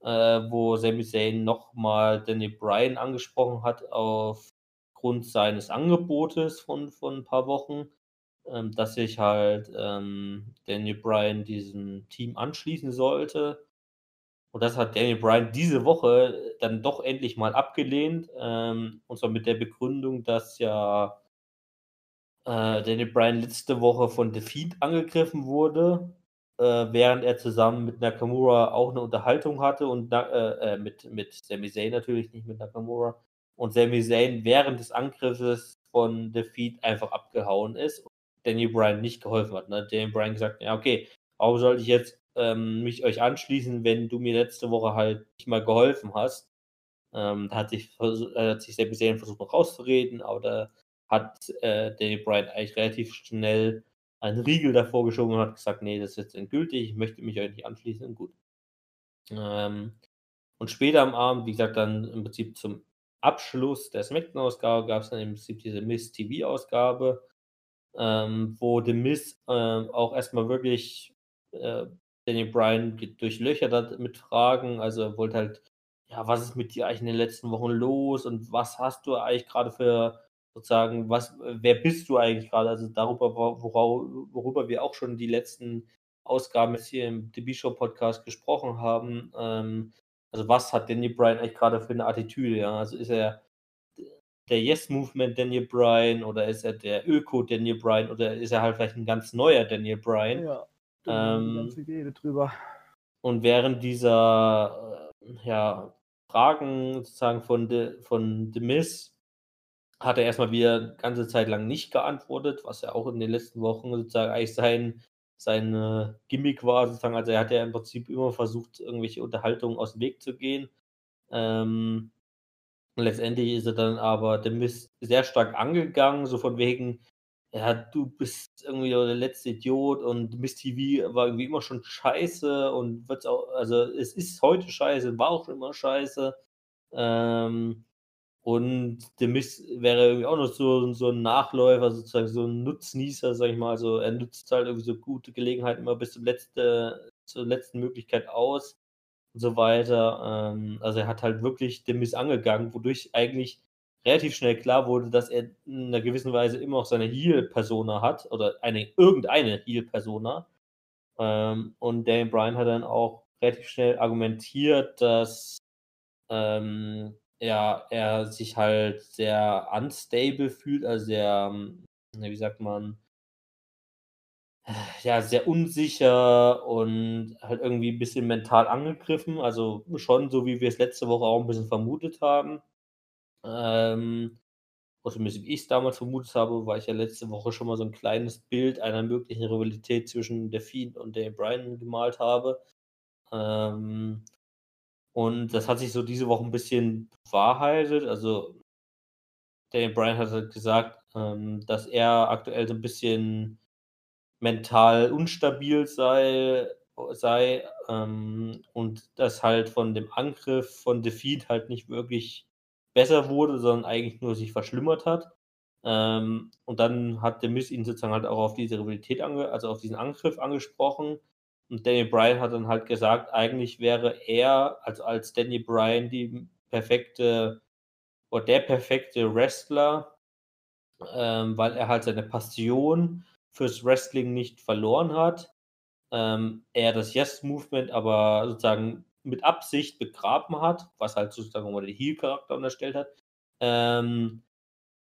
äh, wo Sami Zayn nochmal Daniel Bryan angesprochen hat aufgrund seines Angebotes von, von ein paar Wochen, ähm, dass sich halt ähm, Daniel Bryan diesem Team anschließen sollte. Und das hat Daniel Bryan diese Woche dann doch endlich mal abgelehnt. Ähm, und zwar mit der Begründung, dass ja äh, Daniel Bryan letzte Woche von Defeat angegriffen wurde, äh, während er zusammen mit Nakamura auch eine Unterhaltung hatte und äh, äh, mit, mit Sami Zayn natürlich, nicht mit Nakamura. Und Sami Zayn während des Angriffes von Defeat einfach abgehauen ist und Daniel Bryan nicht geholfen hat. Ne? Daniel Bryan gesagt, ja, okay, warum sollte ich jetzt ähm, mich euch anschließen, wenn du mir letzte Woche halt nicht mal geholfen hast? Ähm, da hat sich, äh, hat sich Sami Zayn versucht noch rauszureden, aber da hat äh, Danny Bryan eigentlich relativ schnell einen Riegel davor geschoben und hat gesagt, nee, das ist jetzt endgültig, ich möchte mich euch nicht anschließen, gut. Ähm, und später am Abend, wie gesagt, dann im Prinzip zum Abschluss der Smackdown-Ausgabe gab es dann im Prinzip diese Miss TV-Ausgabe, ähm, wo The Miss äh, auch erstmal wirklich äh, Danny Bryan durchlöchert mit Fragen. Also er wollte halt, ja, was ist mit dir eigentlich in den letzten Wochen los und was hast du eigentlich gerade für sozusagen, was, wer bist du eigentlich gerade? Also darüber, worüber, worüber wir auch schon die letzten Ausgaben jetzt hier im The B-Show Podcast gesprochen haben. Ähm, also was hat Daniel Bryan eigentlich gerade für eine Attitüde? Ja? Also ist er der Yes-Movement Daniel Bryan oder ist er der Öko-Daniel Bryan oder ist er halt vielleicht ein ganz neuer Daniel Bryan? Ja, Ähm, ganze Rede drüber. Und während dieser äh, ja, Fragen sozusagen von The, von The Miz hat er erstmal wieder eine ganze Zeit lang nicht geantwortet, was ja auch in den letzten Wochen sozusagen eigentlich sein, sein äh, Gimmick war, sozusagen. Also er hat ja im Prinzip immer versucht, irgendwelche Unterhaltungen aus dem Weg zu gehen. Ähm, letztendlich ist er dann aber dem Mist sehr stark angegangen, so von wegen, ja, du bist irgendwie der letzte Idiot und Mist TV war irgendwie immer schon scheiße und wird's auch, also es ist heute scheiße, war auch schon immer scheiße. Ähm, und The Mist wäre irgendwie auch noch so, so ein Nachläufer, sozusagen so ein Nutznießer, sag ich mal. Also er nutzt halt irgendwie so gute Gelegenheiten immer bis zum letzte, zur letzten Möglichkeit aus und so weiter. Ähm, also er hat halt wirklich The Mist angegangen, wodurch eigentlich relativ schnell klar wurde, dass er in einer gewissen Weise immer auch seine Heal-Persona hat oder eine irgendeine Heal-Persona. Ähm, und Daniel Bryan hat dann auch relativ schnell argumentiert, dass ähm, ja, er sich halt sehr unstable fühlt, also sehr, ähm, wie sagt man, ja, sehr unsicher und halt irgendwie ein bisschen mental angegriffen. Also schon so, wie wir es letzte Woche auch ein bisschen vermutet haben. Ähm, oder zumindest wie ich es damals vermutet habe, weil ich ja letzte Woche schon mal so ein kleines Bild einer möglichen Rivalität zwischen der Fiend und der Brian gemalt habe. Ähm, und das hat sich so diese Woche ein bisschen bewahrheitet. Also Daniel Bryan hat halt gesagt, ähm, dass er aktuell so ein bisschen mental unstabil sei, sei ähm, und das halt von dem Angriff von Defeat halt nicht wirklich besser wurde, sondern eigentlich nur sich verschlimmert hat. Ähm, und dann hat der Miss ihn sozusagen halt auch auf diese Rivalität, also auf diesen Angriff angesprochen und Danny Bryan hat dann halt gesagt, eigentlich wäre er, also als Danny Bryan, die perfekte oder der perfekte Wrestler, ähm, weil er halt seine Passion fürs Wrestling nicht verloren hat. Ähm, er das Yes-Movement aber sozusagen mit Absicht begraben hat, was halt sozusagen mal den Heel-Charakter unterstellt hat. Ähm,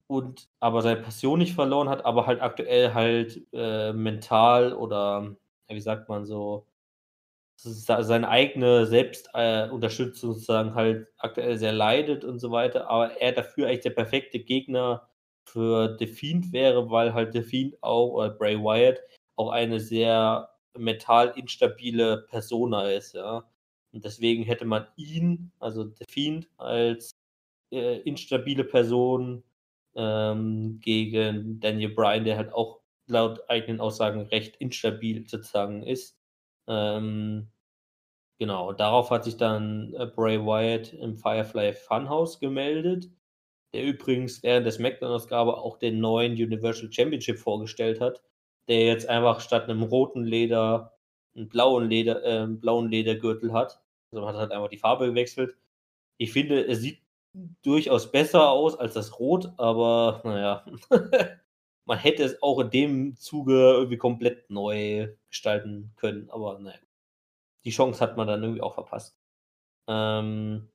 und aber seine Passion nicht verloren hat, aber halt aktuell halt äh, mental oder wie sagt man so, seine eigene Selbstunterstützung äh, sozusagen halt aktuell sehr leidet und so weiter, aber er dafür eigentlich der perfekte Gegner für The Fiend wäre, weil halt The Fiend auch, oder Bray Wyatt, auch eine sehr mental instabile Persona ist, ja. Und deswegen hätte man ihn, also The Fiend, als äh, instabile Person ähm, gegen Daniel Bryan, der halt auch laut eigenen Aussagen recht instabil sozusagen ist. Ähm, genau, darauf hat sich dann äh, Bray Wyatt im Firefly Funhouse gemeldet, der übrigens während der SmackDown-Ausgabe auch den neuen Universal Championship vorgestellt hat, der jetzt einfach statt einem roten Leder einen blauen, Leder, äh, blauen Ledergürtel hat. Also man hat halt einfach die Farbe gewechselt. Ich finde, es sieht durchaus besser aus als das Rot, aber naja, man hätte es auch in dem Zuge irgendwie komplett neu gestalten können, aber naja. Die Chance hat man dann irgendwie auch verpasst. Ähm,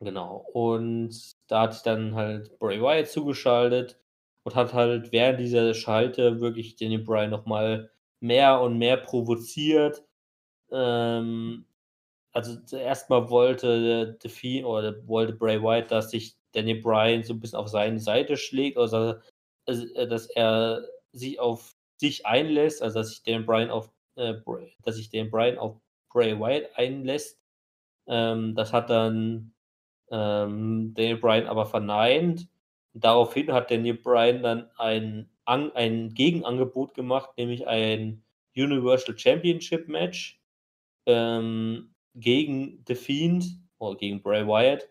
genau. Und da hat sich dann halt Bray Wyatt zugeschaltet und hat halt während dieser Schalte wirklich Danny Bryan nochmal mehr und mehr provoziert. Ähm, also zuerst mal wollte Defi oder wollte Bray Wyatt, dass sich Danny Bryan so ein bisschen auf seine Seite schlägt, also, dass er sich auf sich einlässt, also dass sich Dan Bryan auf äh, dass sich Dan Bryan auf Bray Wyatt einlässt. Ähm, das hat dann ähm, Daniel Bryan aber verneint. Daraufhin hat Daniel Bryan dann ein, ein Gegenangebot gemacht, nämlich ein Universal Championship Match. Ähm, gegen The Fiend oder gegen Bray Wyatt.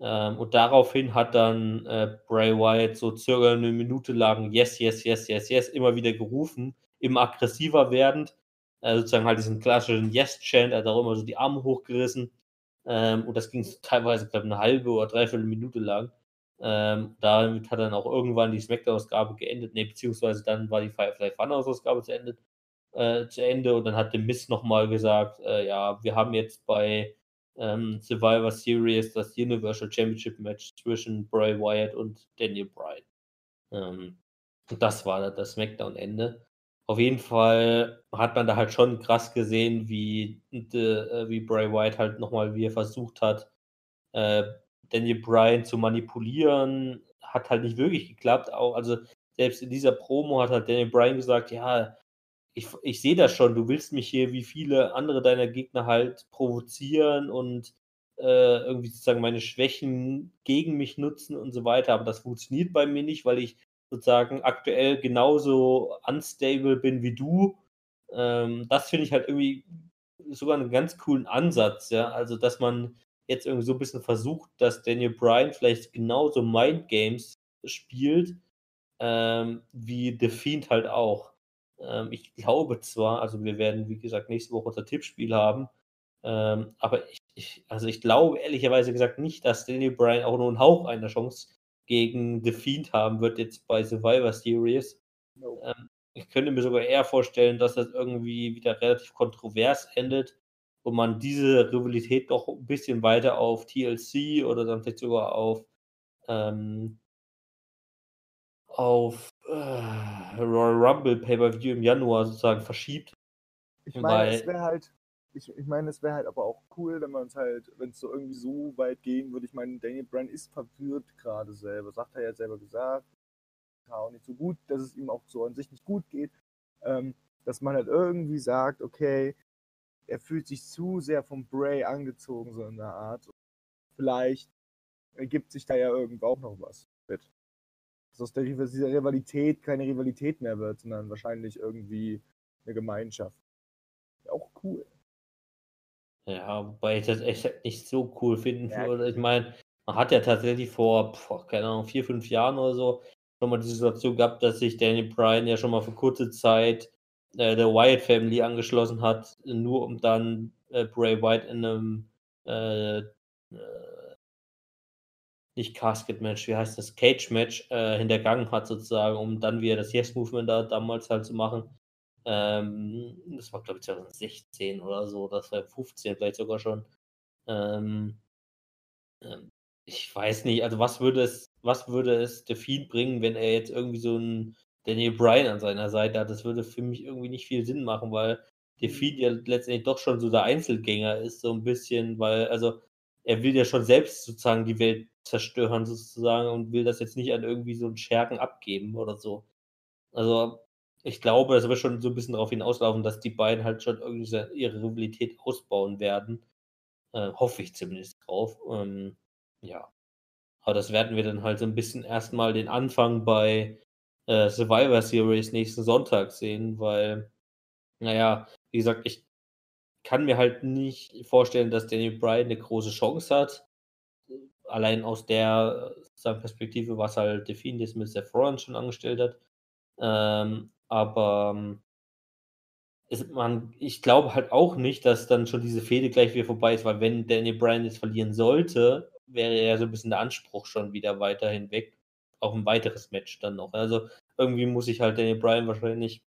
Ähm, und daraufhin hat dann äh, Bray Wyatt so circa eine Minute lang Yes, yes, yes, yes, yes immer wieder gerufen, immer aggressiver werdend. Äh, sozusagen halt diesen klassischen Yes-Chant, er hat auch immer so die Arme hochgerissen. Ähm, und das ging teilweise, glaube eine halbe oder dreiviertel Minute lang. Ähm, damit hat dann auch irgendwann die Smackdown-Ausgabe geendet, ne, beziehungsweise dann war die Firefly Fun-Ausgabe zu Ende äh, zu Ende und dann hat der Mist nochmal gesagt, äh, ja, wir haben jetzt bei ähm, Survivor Series das Universal Championship Match zwischen Bray Wyatt und Daniel Bryan. Ähm, und das war das Smackdown-Ende. Auf jeden Fall hat man da halt schon krass gesehen, wie, de, äh, wie Bray Wyatt halt nochmal, wie er versucht hat, äh, Daniel Bryan zu manipulieren. Hat halt nicht wirklich geklappt. Auch, also selbst in dieser Promo hat halt Daniel Bryan gesagt, ja, ich, ich sehe das schon, du willst mich hier wie viele andere deiner Gegner halt provozieren und äh, irgendwie sozusagen meine Schwächen gegen mich nutzen und so weiter, aber das funktioniert bei mir nicht, weil ich sozusagen aktuell genauso unstable bin wie du. Ähm, das finde ich halt irgendwie sogar einen ganz coolen Ansatz, ja, also dass man jetzt irgendwie so ein bisschen versucht, dass Daniel Bryan vielleicht genauso Mind Games spielt, ähm, wie The Fiend halt auch. Ähm, ich glaube zwar, also wir werden, wie gesagt, nächste Woche unser Tippspiel haben, ähm, aber ich, ich, also ich glaube ehrlicherweise gesagt nicht, dass Daniel Bryan auch nur einen Hauch einer Chance gegen The Fiend haben wird jetzt bei Survivor Series. No. Ähm, ich könnte mir sogar eher vorstellen, dass das irgendwie wieder relativ kontrovers endet und man diese Rivalität doch ein bisschen weiter auf TLC oder dann vielleicht sogar auf ähm, auf äh, Royal Rumble Pay-Per-View im Januar sozusagen verschiebt. Ich meine, es wäre halt, ich, ich meine, es wäre halt aber auch cool, wenn man es halt, wenn es so irgendwie so weit gehen würde. Ich meine, Daniel Bryan ist verwirrt gerade selber, sagt er ja selber gesagt. Auch nicht so gut, dass es ihm auch so an sich nicht gut geht. Ähm, dass man halt irgendwie sagt, okay, er fühlt sich zu sehr vom Bray angezogen, so in der Art. Vielleicht ergibt sich da ja irgendwo auch noch was mit dass aus der, dieser Rivalität keine Rivalität mehr wird, sondern wahrscheinlich irgendwie eine Gemeinschaft. Auch cool. Ja, wobei ich das echt nicht so cool finden ja. würde. Ich meine, man hat ja tatsächlich vor, boah, keine Ahnung, vier, fünf Jahren oder so schon mal die Situation gehabt, dass sich Daniel Bryan ja schon mal für kurze Zeit äh, der Wyatt Family angeschlossen hat, nur um dann äh, Bray Wyatt in einem äh, nicht Casket-Match, wie heißt das, Cage-Match äh, hintergangen hat, sozusagen, um dann wieder das Yes-Movement da damals halt zu machen. Ähm, das war, glaube ich, 2016 oder so, das war 15 vielleicht sogar schon. Ähm, ähm, ich weiß nicht, also was würde es, was würde es The Fiend bringen, wenn er jetzt irgendwie so ein Daniel Bryan an seiner Seite hat. Das würde für mich irgendwie nicht viel Sinn machen, weil Defeat ja letztendlich doch schon so der Einzelgänger ist, so ein bisschen, weil, also er will ja schon selbst sozusagen die Welt zerstören, sozusagen, und will das jetzt nicht an irgendwie so einen Schergen abgeben oder so. Also, ich glaube, das wird schon so ein bisschen darauf hinauslaufen, dass die beiden halt schon irgendwie ihre Rivalität ausbauen werden. Äh, hoffe ich zumindest drauf. Ähm, ja. Aber das werden wir dann halt so ein bisschen erstmal den Anfang bei äh, Survivor Series nächsten Sonntag sehen, weil, naja, wie gesagt, ich kann mir halt nicht vorstellen, dass Daniel Bryan eine große Chance hat. Allein aus der äh, Perspektive, was halt Defin jetzt mit Seth Rollins schon angestellt hat. Ähm, aber ist man, ich glaube halt auch nicht, dass dann schon diese Fehde gleich wieder vorbei ist, weil wenn Daniel Bryan jetzt verlieren sollte, wäre ja so ein bisschen der Anspruch schon wieder weiterhin weg. Auch ein weiteres Match dann noch. Also irgendwie muss ich halt Daniel Bryan wahrscheinlich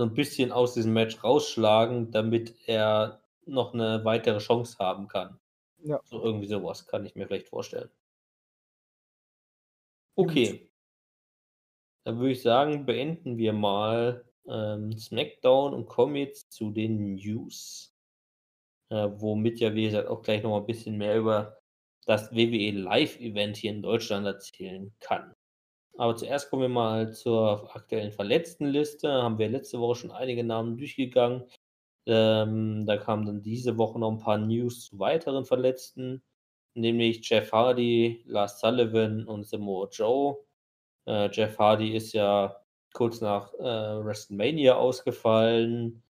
so ein bisschen aus diesem Match rausschlagen, damit er noch eine weitere Chance haben kann. Ja. So irgendwie sowas kann ich mir vielleicht vorstellen. Okay. Dann würde ich sagen, beenden wir mal ähm, SmackDown und kommen jetzt zu den News. Äh, womit ja, wie gesagt, auch gleich noch mal ein bisschen mehr über das WWE Live-Event hier in Deutschland erzählen kann. Aber zuerst kommen wir mal zur aktuellen Verletztenliste. Haben wir letzte Woche schon einige Namen durchgegangen. Ähm, da kamen dann diese Woche noch ein paar News zu weiteren Verletzten, nämlich Jeff Hardy, Lars Sullivan und Samoa Joe. Äh, Jeff Hardy ist ja kurz nach äh, WrestleMania ausgefallen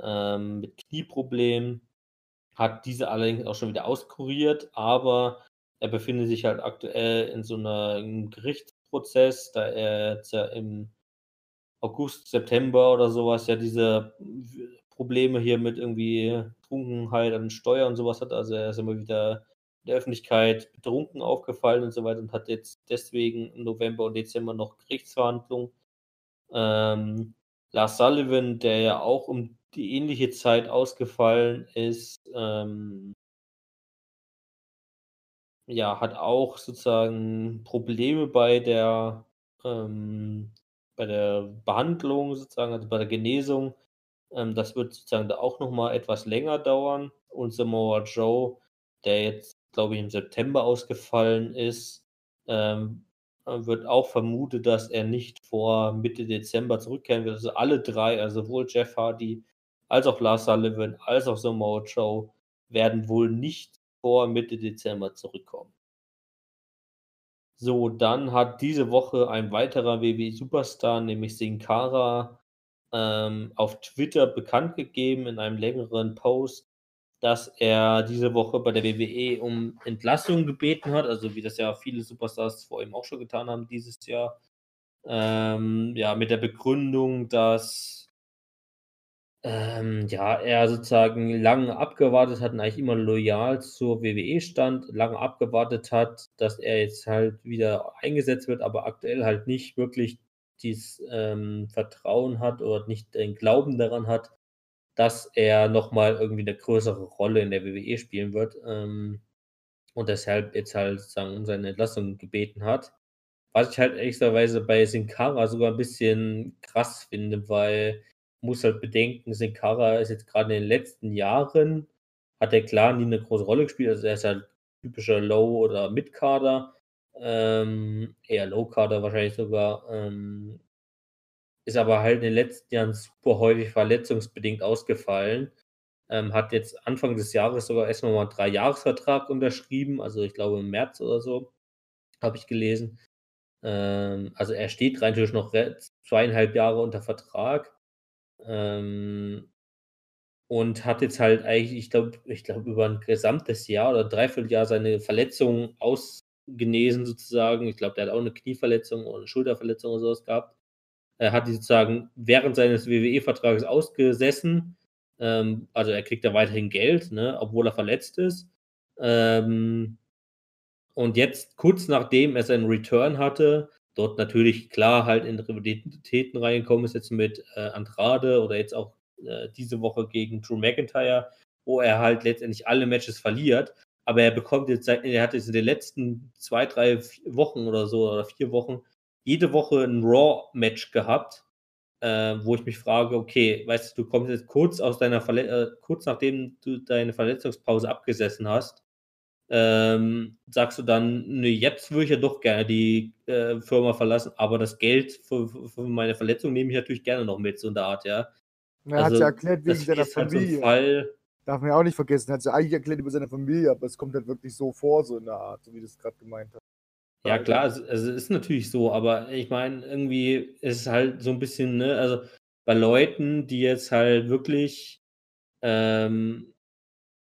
ähm, mit Knieproblemen, hat diese allerdings auch schon wieder auskuriert, aber er befindet sich halt aktuell in so einem Gerichtsprozess, da er jetzt ja im August, September oder sowas ja diese Probleme hier mit irgendwie Trunkenheit an Steuer und sowas hat. Also er ist immer wieder in der Öffentlichkeit betrunken aufgefallen und so weiter und hat jetzt deswegen im November und Dezember noch Gerichtsverhandlungen ähm, Lars Sullivan, der ja auch um die ähnliche Zeit ausgefallen ist, ähm, ja, hat auch sozusagen Probleme bei der, ähm, bei der Behandlung, sozusagen, also bei der Genesung. Ähm, das wird sozusagen da auch nochmal etwas länger dauern. Und Samoa Joe, der jetzt, glaube ich, im September ausgefallen ist, ähm, äh, wird auch vermutet, dass er nicht vor Mitte Dezember zurückkehren wird. Also alle drei, also sowohl Jeff Hardy als auch Lars Sullivan als auch Samoa Joe werden wohl nicht vor Mitte Dezember zurückkommen. So, dann hat diese Woche ein weiterer WWE-Superstar, nämlich Sin Cara, ähm, auf Twitter bekannt gegeben in einem längeren Post, dass er diese Woche bei der WWE um Entlassung gebeten hat, also wie das ja viele Superstars vor ihm auch schon getan haben dieses Jahr. Ähm, ja, mit der Begründung, dass ähm, ja, er sozusagen lange abgewartet hat und eigentlich immer loyal zur WWE stand, lange abgewartet hat, dass er jetzt halt wieder eingesetzt wird, aber aktuell halt nicht wirklich dieses ähm, Vertrauen hat oder nicht den Glauben daran hat, dass er nochmal irgendwie eine größere Rolle in der WWE spielen wird ähm, und deshalb jetzt halt sozusagen um seine Entlassung gebeten hat. Was ich halt ehrlicherweise bei Sin Cara sogar ein bisschen krass finde, weil muss halt bedenken, Sin ist jetzt gerade in den letzten Jahren, hat er klar nie eine große Rolle gespielt, also er ist halt typischer Low- oder Mid-Kader, ähm, eher Low-Kader wahrscheinlich sogar, ähm, ist aber halt in den letzten Jahren super häufig verletzungsbedingt ausgefallen. Ähm, hat jetzt Anfang des Jahres sogar erstmal mal einen Drei-Jahres-Vertrag unterschrieben, also ich glaube im März oder so, habe ich gelesen. Ähm, also er steht rein natürlich noch zweieinhalb Jahre unter Vertrag. Ähm, und hat jetzt halt eigentlich, ich glaube, ich glaube, über ein gesamtes Jahr oder Dreivierteljahr seine Verletzung ausgenesen sozusagen. Ich glaube, der hat auch eine Knieverletzung oder eine Schulterverletzung oder sowas gehabt. Er hat die sozusagen während seines WWE-Vertrages ausgesessen. Ähm, also er kriegt ja weiterhin Geld, ne, obwohl er verletzt ist. Ähm, und jetzt, kurz nachdem er seinen Return hatte, dort natürlich klar halt in Rivalitäten reingekommen ist, jetzt mit äh, Andrade oder jetzt auch äh, diese Woche gegen Drew McIntyre, wo er halt letztendlich alle Matches verliert. Aber er bekommt jetzt, er hat jetzt in den letzten zwei, drei Wochen oder so oder vier Wochen jede Woche ein Raw-Match gehabt, äh, wo ich mich frage, okay, weißt du, du kommst jetzt kurz aus deiner Verle äh, kurz nachdem du deine Verletzungspause abgesessen hast, ähm, sagst du dann, nee, jetzt würde ich ja doch gerne die äh, Firma verlassen, aber das Geld für, für, meine Verletzung nehme ich natürlich gerne noch mit, so in der Art, ja. Er also, hat ja erklärt wegen seiner Familie. Halt so Darf man ja auch nicht vergessen, er hat ja eigentlich erklärt über seine Familie, aber es kommt halt wirklich so vor, so in der Art, so wie du es gerade gemeint hast. Ja, klar, also, es ist natürlich so, aber ich meine, irgendwie ist es halt so ein bisschen, ne, also bei Leuten, die jetzt halt wirklich, ähm,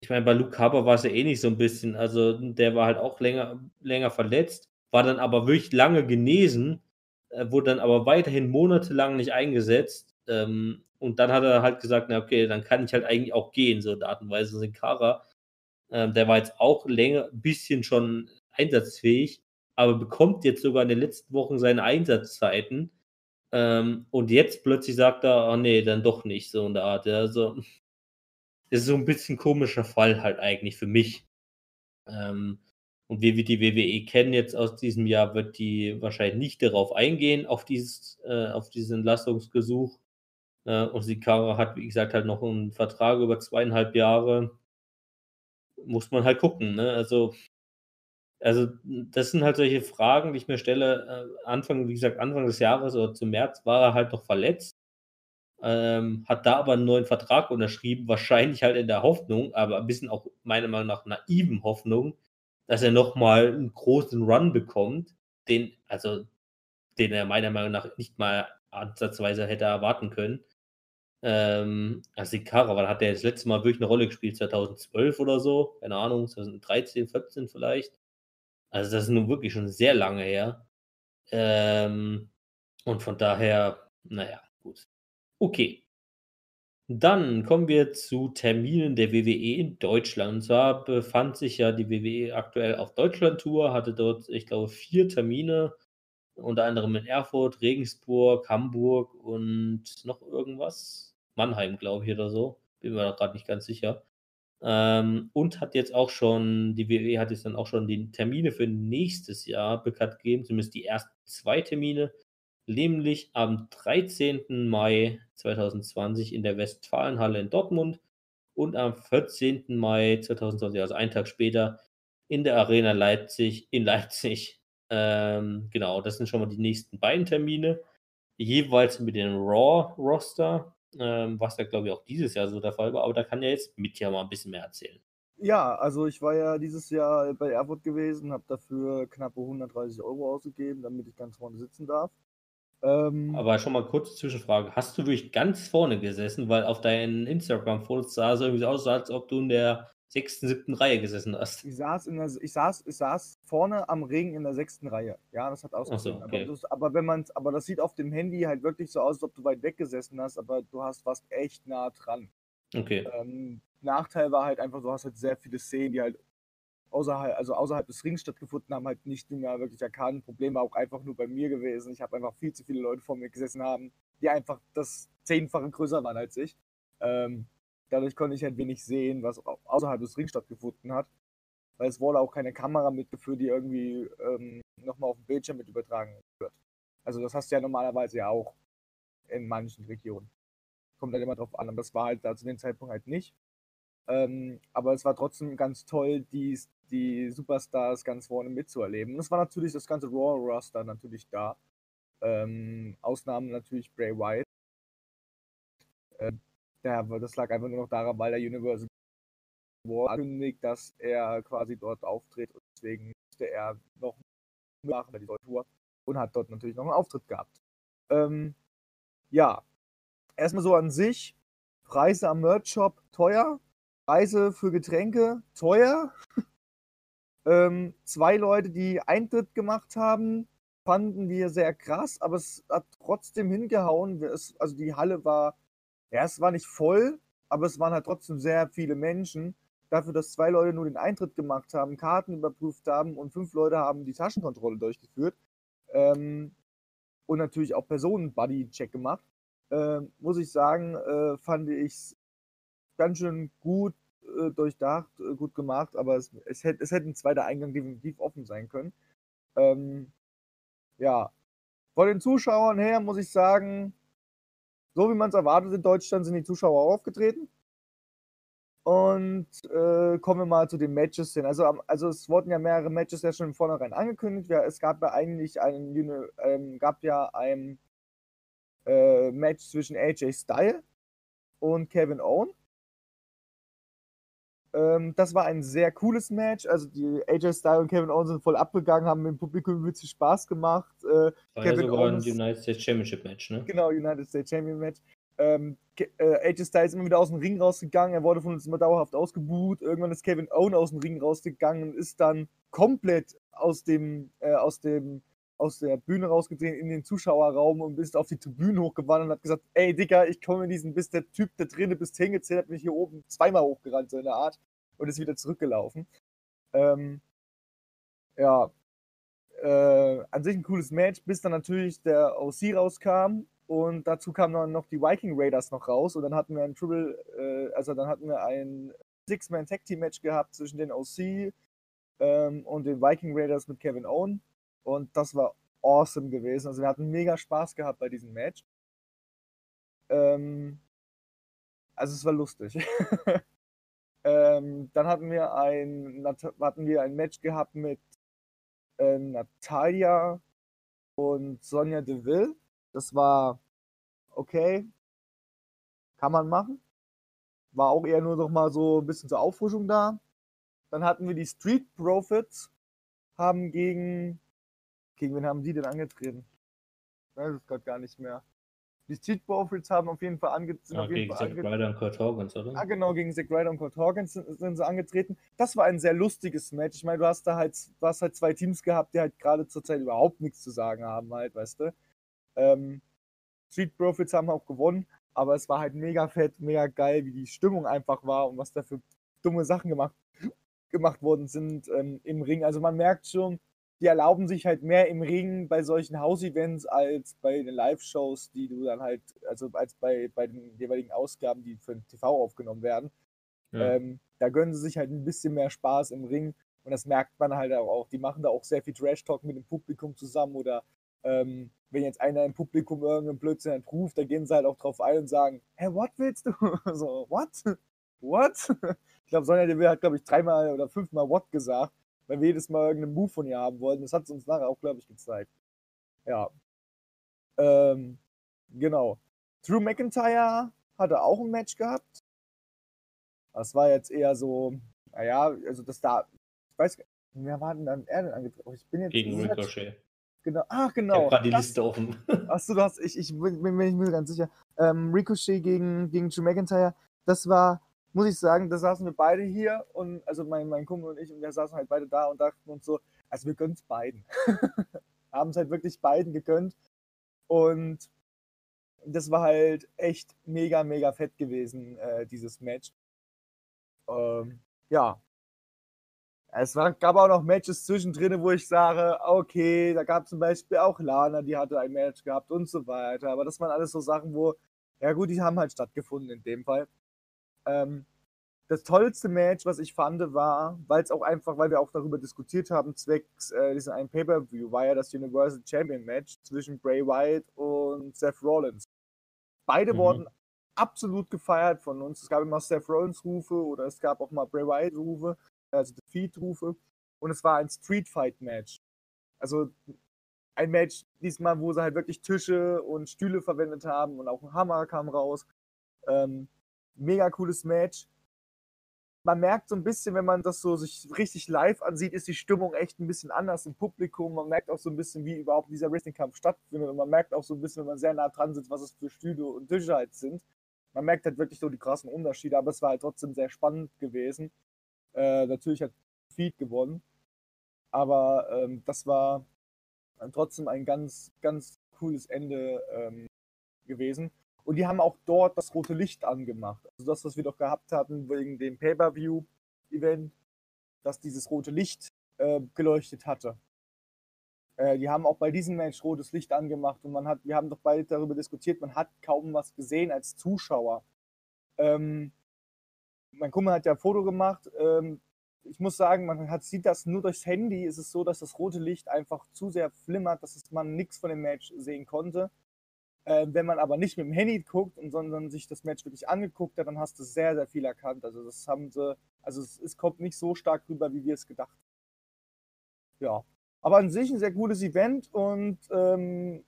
ich meine, bei Luke Harper war es ja eh nicht so ein bisschen, also der war halt auch länger, länger verletzt, war dann aber wirklich lange genesen, äh, wurde dann aber weiterhin monatelang nicht eingesetzt. Ähm, und dann hat er halt gesagt, na okay, dann kann ich halt eigentlich auch gehen, so in Art und Weise. Sin Cara, ähm, der war jetzt auch länger, ein bisschen schon einsatzfähig, aber bekommt jetzt sogar in den letzten Wochen seine Einsatzzeiten. Ähm, und jetzt plötzlich sagt er, oh nee, dann doch nicht, so in der Art. Ja. Das ist so ein bisschen komischer Fall halt eigentlich für mich. Ähm, und wie wir die WWE kennen jetzt aus diesem Jahr, wird die wahrscheinlich nicht darauf eingehen, auf, dieses, äh, auf diesen Entlastungsgesuch. Äh, und Sikara hat, wie gesagt, halt noch einen Vertrag über zweieinhalb Jahre. Muss man halt gucken. Ne? Also also, das sind halt solche Fragen, die ich mir stelle. Äh, Anfang, wie gesagt, Anfang des Jahres oder zum März war er halt noch verletzt, ähm, hat da aber einen neuen Vertrag unterschrieben, wahrscheinlich halt in der Hoffnung, aber ein bisschen auch meiner Meinung nach naiven Hoffnung, dass er nochmal einen großen Run bekommt, den, also, den er meiner Meinung nach nicht mal ansatzweise hätte erwarten können. Ähm, also Ikara, weil hat er das letzte Mal wirklich eine Rolle gespielt, 2012 oder so, keine Ahnung, 2013, 14 vielleicht. Also das ist nun wirklich schon sehr lange her. Ähm, und von daher, naja, gut. Okay. Dann kommen wir zu Terminen der WWE in Deutschland. Und zwar befand sich ja die WWE aktuell auf Deutschland-Tour, hatte dort, ich glaube, vier Termine, unter anderem in Erfurt, Regensburg, Hamburg und noch irgendwas. Mannheim, glaube ich, oder so. Bin mir gerade nicht ganz sicher. Ähm, und hat jetzt auch schon, die WWE hat jetzt dann auch schon die Termine für nächstes Jahr bekannt gegeben, zumindest die ersten zwei Termine, nämlich am 13. Mai 2020 in der Westfalenhalle in Dortmund und am 14. Mai 2020, also einen Tag später, in der Arena Leipzig in Leipzig. Ähm, genau, das sind schon mal die nächsten beiden Termine. Jeweils mit dem Raw-Roster ähm, was ja, glaube ich, auch dieses Jahr so der Fall war. Aber da kann ja jetzt Mitya mal ein bisschen mehr erzählen. Ja, also ich war ja dieses Jahr bei Erfurt gewesen, habe dafür knappe 130 Euro ausgegeben, damit ich ganz vorne sitzen darf. Ähm, Aber schon mal kurze Zwischenfrage. Hast du wirklich ganz vorne gesessen? Weil auf deinen Instagram-Fotos sah es irgendwie aus, als ob du in der sechsten, siebten Reihe gesessen hast. Ich saß, in der, ich saß, ich saß vorne am Ring in der sechsten Reihe. Ja, das hat ausgesehen. So, okay. aber, das, aber, wenn man, aber das sieht auf dem Handy halt wirklich so aus, als ob du weit weg gesessen hast, aber du hast fast echt nah dran. Okay. Ähm, Nachteil war halt einfach, du hast halt sehr viele Szenen, die halt außerhalb, also außerhalb des Rings stattgefunden haben, halt nicht mehr wirklich erkannt. Problem war auch einfach nur bei mir gewesen. Ich habe einfach viel zu viele Leute vor mir gesessen haben, die einfach das zehnfache größer waren als ich. Ähm, Dadurch konnte ich halt wenig sehen, was außerhalb des Rings stattgefunden hat. Weil es wurde auch keine Kamera mitgeführt, die irgendwie ähm, nochmal auf dem Bildschirm mit übertragen wird. Also das hast du ja normalerweise ja auch in manchen Regionen. Kommt halt immer drauf an. Aber das war halt da zu dem Zeitpunkt halt nicht. Ähm, aber es war trotzdem ganz toll, die, die Superstars ganz vorne mitzuerleben. Und es war natürlich das ganze Raw-Roster natürlich da. Ähm, Ausnahmen natürlich Bray Wyatt. Ähm, das lag einfach nur noch daran, weil der Universal War ankündigt, dass er quasi dort auftritt und deswegen musste er noch machen bei dieser Tour und hat dort natürlich noch einen Auftritt gehabt. Ähm, ja, erstmal so an sich, Preise am Merch-Shop teuer, Preise für Getränke teuer. ähm, zwei Leute, die Eintritt gemacht haben, fanden wir sehr krass, aber es hat trotzdem hingehauen. Es, also die Halle war ja, es war nicht voll, aber es waren halt trotzdem sehr viele Menschen. Dafür, dass zwei Leute nur den Eintritt gemacht haben, Karten überprüft haben und fünf Leute haben die Taschenkontrolle durchgeführt. Ähm, und natürlich auch Personen-Buddy-Check gemacht. Äh, muss ich sagen, äh, fand ich es ganz schön gut äh, durchdacht, äh, gut gemacht, aber es, es, hätte, es hätte ein zweiter Eingang definitiv offen sein können. Ähm, ja, von den Zuschauern her muss ich sagen, so wie man es erwartet in Deutschland, sind die Zuschauer auch aufgetreten. Und äh, kommen wir mal zu den Matches hin. Also, also es wurden ja mehrere Matches ja schon im Vornherein angekündigt. Ja, es gab ja eigentlich einen, ähm, gab ja ein äh, Match zwischen AJ Styles und Kevin Owen. Ähm, das war ein sehr cooles Match. Also die AJ Styles und Kevin Owen sind voll abgegangen, haben im Publikum wirklich Spaß gemacht. Äh, War Kevin ja sogar Owens, ein United States Championship Match, ne? genau, United States Champion Match. Ähm, äh, AJ Styles ist immer wieder aus dem Ring rausgegangen, er wurde von uns immer dauerhaft ausgebuht. Irgendwann ist Kevin Owen aus dem Ring rausgegangen und ist dann komplett aus dem, äh, aus dem, aus der Bühne rausgetreten in den Zuschauerraum und ist auf die Tribüne hochgewandert und hat gesagt, ey Digga, ich komme in diesen, bis der Typ da drinnen bis hingezählt hat, bin ich hier oben zweimal hochgerannt, so in der Art, und ist wieder zurückgelaufen. Ähm, ja, äh, an sich ein cooles Match, bis dann natürlich der OC rauskam und dazu kamen dann noch die Viking Raiders noch raus und dann hatten wir ein Triple, äh, also dann hatten wir ein Six-Man Tag Team Match gehabt zwischen den OC ähm, und den Viking Raiders mit Kevin Owen und das war awesome gewesen. Also wir hatten mega Spaß gehabt bei diesem Match. Ähm, also es war lustig. ähm, dann hatten wir ein hatten wir ein Match gehabt mit äh, Natalia und Sonja Deville. Das war okay. Kann man machen. War auch eher nur noch mal so ein bisschen zur Auffrischung da. Dann hatten wir die Street Profits, haben gegen. Gegen wen haben die denn angetreten? Ich weiß es gerade gar nicht mehr. Die Street Profits haben auf jeden Fall, ange sind Ja, gegen Zack angetreten. Ryder und Kurt Hawkins, oder? Ah, genau, gegen Zack Ryder und Kurt Hawkins sind, sind sie angetreten. Das war ein sehr lustiges Match. Ich meine, du hast da halt, du hast halt zwei Teams gehabt, die halt gerade zur Zeit überhaupt nichts zu sagen haben, halt, weißt du. Ähm, Street Profits haben auch gewonnen, aber es war halt mega fett, mega geil, wie die Stimmung einfach war und was da für dumme Sachen gemacht, gemacht worden sind ähm, im Ring. Also man merkt schon, die erlauben sich halt mehr im Ring bei solchen House-Events als bei den Live-Shows, die du dann halt, also als bei, bei den jeweiligen Ausgaben, die für den TV aufgenommen werden. Ja. Ähm, da gönnen sie sich halt ein bisschen mehr Spaß im Ring und das merkt man halt auch. Die machen da auch sehr viel Trash-Talk mit dem Publikum zusammen oder ähm, wenn jetzt einer im Publikum irgendeinen Blödsinn ruft, da gehen sie halt auch drauf ein und sagen, hä, what willst du? so, what? What? Ich glaube, Sonja Deville hat, glaube ich, dreimal oder fünfmal what gesagt, weil wir jedes Mal irgendeinen Move von ihr haben wollten. Das hat sie uns nachher auch, glaube ich, gezeigt. Ja. Ähm, genau. Drew McIntyre hatte auch ein Match gehabt. Das war jetzt eher so, naja, also das da, ich weiß gar nicht, wer war denn dann er denn angetreten? Ich bin jetzt Gegen Ricochet. Genau, ach Ich genau. hab grad die Das- Liste offen. Achso, du hast, ich, ich bin bin mir nicht ganz sicher. Ähm, Ricochet gegen, gegen Drew McIntyre, das war, muss ich sagen, da saßen wir beide hier und, also mein, mein Kumpel und ich, und wir saßen halt beide da und dachten uns so, also wir gönnen es beiden. Haben es halt wirklich beiden gegönnt und das war halt echt mega, mega fett gewesen, äh, dieses Match. Ähm, ja. Es war, gab auch noch Matches zwischendrin, wo ich sage, okay, da gab zum Beispiel auch Lana, die hatte ein Match gehabt und so weiter. Aber das waren alles so Sachen, wo, ja gut, die haben halt stattgefunden in dem Fall. Ähm, das tollste Match, was ich fand, war, weil es auch einfach, weil wir auch darüber diskutiert haben, zwecks äh, diesem einen Pay-Per-View, war ja das Universal Champion Match zwischen Bray Wyatt und Seth Rollins. Beide Mhm. wurden absolut gefeiert von uns. Es gab immer Seth Rollins Rufe oder es gab auch mal Bray Wyatt Rufe, also Defeat Rufe. Und es war ein Street Fight Match. Also ein Match diesmal, wo sie halt wirklich Tische und Stühle verwendet haben und auch ein Hammer kam raus. Ähm, mega cooles Match. Man merkt so ein bisschen, wenn man das so sich richtig live ansieht, ist die Stimmung echt ein bisschen anders im Publikum. Man merkt auch so ein bisschen, wie überhaupt dieser Wrestling-Kampf stattfindet. Und man merkt auch so ein bisschen, wenn man sehr nah dran sitzt, was es für Stühle und Tische halt sind. Man merkt halt wirklich so die krassen Unterschiede, aber es war halt trotzdem sehr spannend gewesen. Äh, natürlich hat Feed gewonnen, aber ähm, das war trotzdem ein ganz, ganz cooles Ende ähm, gewesen. Und die haben auch dort das rote Licht angemacht. Also das, was wir doch gehabt hatten wegen dem Pay-Per-View-Event, dass dieses rote Licht äh, geleuchtet hatte. Äh, die haben auch bei diesem Match rotes Licht angemacht und man hat, wir haben doch beide darüber diskutiert, man hat kaum was gesehen als Zuschauer. Ähm, mein Kumpel hat ja ein Foto gemacht, ähm, ich muss sagen, man hat, sieht das nur durchs Handy. Ist es so, dass das rote Licht einfach zu sehr flimmert, dass man nichts von dem Match sehen konnte. Äh, wenn man aber nicht mit dem Handy guckt, und, sondern sich das Match wirklich angeguckt hat, dann hast du sehr, sehr viel erkannt. Also das haben sie, also es, es kommt nicht so stark rüber, wie wir es gedacht haben. Ja. Aber an sich ein sehr cooles Event und ähm,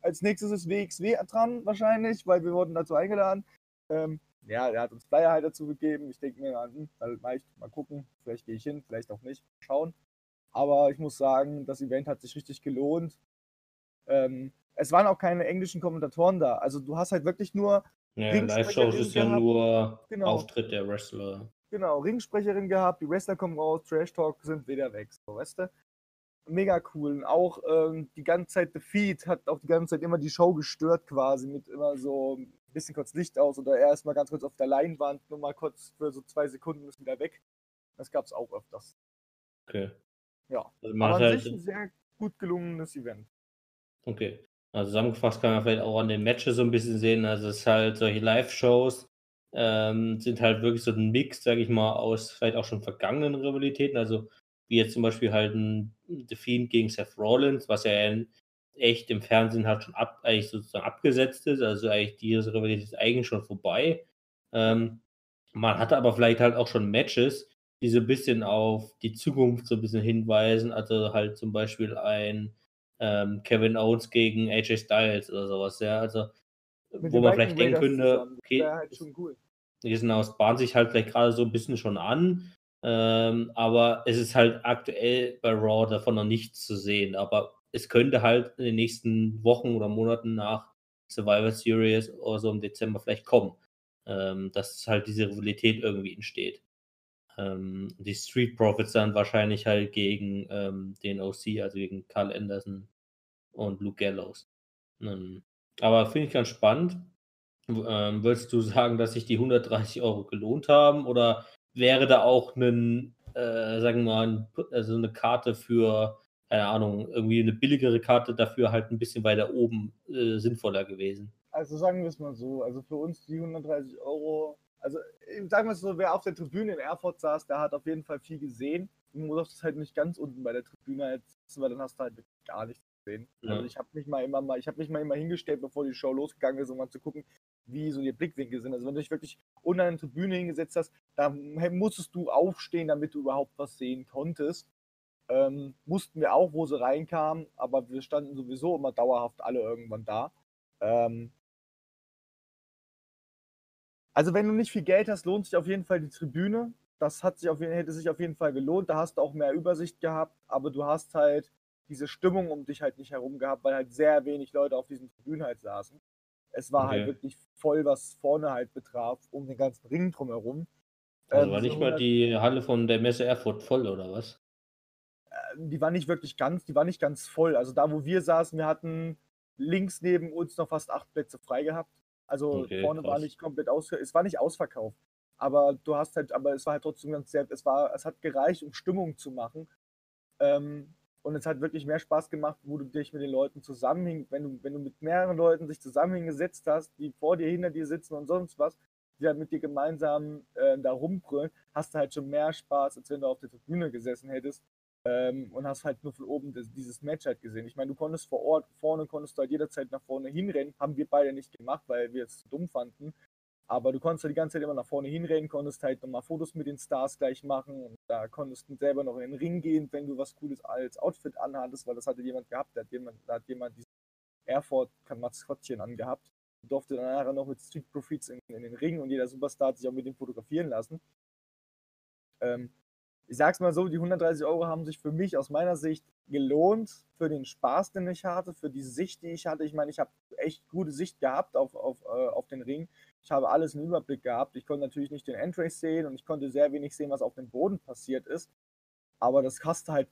als nächstes ist WXW dran wahrscheinlich, weil wir wurden dazu eingeladen. Ähm, ja, er hat uns Flyer halt dazu gegeben. Ich denke mir, hm, mal, mal gucken, vielleicht gehe ich hin, vielleicht auch nicht, schauen. Aber ich muss sagen, das Event hat sich richtig gelohnt. Ähm, es waren auch keine englischen Kommentatoren da. Also du hast halt wirklich nur. Ja, Live-Shows ist ja gehabt. nur Genau. Auftritt der Wrestler. Genau, Ringsprecherin gehabt, die Wrestler kommen raus, Trash Talk sind wieder weg, so, weißt du? Mega cool. Und auch ähm, die ganze Zeit The Feed hat auch die ganze Zeit immer die Show gestört quasi mit immer so ein bisschen kurz Licht aus oder er ist mal ganz kurz auf der Leinwand, nur mal kurz für so zwei Sekunden ist wieder weg. Das gab es auch öfters. Okay. Ja. Also man Aber an sich ein halt, sehr gut gelungenes Event. okay. Also zusammengefasst kann man vielleicht auch an den Matches so ein bisschen sehen. Also es ist halt solche Live-Shows ähm, sind halt wirklich so ein Mix, sage ich mal, aus vielleicht auch schon vergangenen Rivalitäten. Also wie jetzt zum Beispiel halt ein The Fiend gegen Seth Rollins, was ja echt im Fernsehen halt schon ab, eigentlich sozusagen abgesetzt ist. Also eigentlich diese Rivalität ist eigentlich schon vorbei. Ähm, man hatte aber vielleicht halt auch schon Matches, die so ein bisschen auf die Zukunft so ein bisschen hinweisen. Also halt zum Beispiel ein ähm, Kevin Owens gegen AJ Styles oder sowas, ja. Also Mit wo man vielleicht denken könnte, okay, halt schon cool. Genau, es bahnt sich halt vielleicht gerade so ein bisschen schon an. Ähm, aber es ist halt aktuell bei Raw davon noch nichts zu sehen. Aber es könnte halt in den nächsten Wochen oder Monaten nach Survivor Series oder so im Dezember vielleicht kommen. Ähm, dass halt diese Rivalität irgendwie entsteht. Ähm, die Street Profits dann wahrscheinlich halt gegen ähm, den OC, also gegen Carl Anderson und Luke Gallows. Ähm, aber finde ich ganz spannend. Ähm, würdest du sagen, dass sich die 130 Euro gelohnt haben oder wäre da auch ein, äh, sagen wir mal, also eine Karte für, keine Ahnung, irgendwie eine billigere Karte dafür halt ein bisschen weiter oben äh, sinnvoller gewesen? Also sagen wir es mal so, also für uns die 130 Euro, also sagen wir es so, wer auf der Tribüne in Erfurt saß, der hat auf jeden Fall viel gesehen. Du musst halt nicht ganz unten bei der Tribüne halt sitzen, weil dann hast du halt wirklich gar nichts gesehen. Ja. Also ich habe mich mal immer mal, ich habe mich mal immer hingestellt, bevor die Show losgegangen ist, um mal zu gucken, wie so die Blickwinkel sind. Also wenn du dich wirklich unter eine Tribüne hingesetzt hast, da musstest du aufstehen, damit du überhaupt was sehen konntest. Ähm, mussten wir auch, wo sie reinkamen, aber wir standen sowieso immer dauerhaft alle irgendwann da. Ähm, also wenn du nicht viel Geld hast, lohnt sich auf jeden Fall die Tribüne. Das hat sich auf hätte sich auf jeden Fall gelohnt. Da hast du auch mehr Übersicht gehabt, aber du hast halt diese Stimmung um dich halt nicht herum gehabt, weil halt sehr wenig Leute auf diesen Tribünen halt saßen. Es war halt Okay. wirklich voll, was vorne halt betraf, um den ganzen Ring drumherum. Also Ähm, war diese nicht mal 100 die Halle von der Messe Erfurt voll oder was? die war nicht wirklich ganz, die war nicht ganz voll. Also da, wo wir saßen, wir hatten links neben uns noch fast acht Plätze frei gehabt. Also Okay, vorne war krass. nicht komplett aus, es war nicht ausverkauft. Aber du hast halt, aber es war halt trotzdem ganz sehr, es war, es hat gereicht, um Stimmung zu machen. Ähm, und es hat wirklich mehr Spaß gemacht, wo du dich mit den Leuten zusammenhing, wenn du, wenn du mit mehreren Leuten sich zusammen hingesetzt hast, die vor dir, hinter dir sitzen und sonst was, die halt mit dir gemeinsam äh, da rumbrüllen, hast du halt schon mehr Spaß, als wenn du auf der Tribüne gesessen hättest ähm, und hast halt nur von oben das, dieses Match halt gesehen. Ich meine, du konntest vor Ort, vorne konntest du halt jederzeit nach vorne hinrennen, haben wir beide nicht gemacht, weil wir es dumm fanden. Aber du konntest halt die ganze Zeit immer nach vorne hinrennen, konntest halt nochmal Fotos mit den Stars gleich machen und da konntest du selber noch in den Ring gehen, wenn du was Cooles als Outfit anhattest, weil das hatte jemand gehabt, da hat jemand, da hat jemand dieses Airford-Maskottchen angehabt. Durfte dann nachher noch mit Street Profits in, in den Ring und jeder Superstar hat sich auch mit dem fotografieren lassen. Ähm, ich sag's mal so, die 130 Euro haben sich für mich aus meiner Sicht gelohnt, für den Spaß, den ich hatte, für die Sicht, die ich hatte. Ich meine, ich habe echt gute Sicht gehabt auf, auf, äh, auf den Ring. Ich habe alles im Überblick gehabt. Ich konnte natürlich nicht den Entrace sehen und ich konnte sehr wenig sehen, was auf dem Boden passiert ist. Aber das hast halt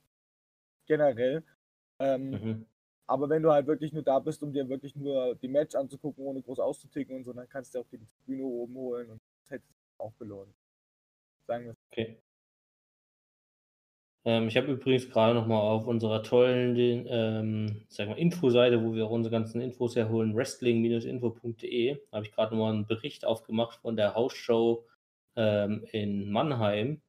generell. Ähm, Mhm. Aber wenn du halt wirklich nur da bist, um dir wirklich nur die Match anzugucken, ohne groß auszuticken und so, dann kannst du auch die Tribüne oben holen und das hätte sich auch gelohnt. Sagen wir Okay. Ähm, ich habe übrigens gerade noch mal auf unserer tollen, ähm, sag mal, Infoseite, wo wir auch unsere ganzen Infos herholen, wrestling-info.de, habe ich gerade noch mal einen Bericht aufgemacht von der Hausshow ähm, in Mannheim.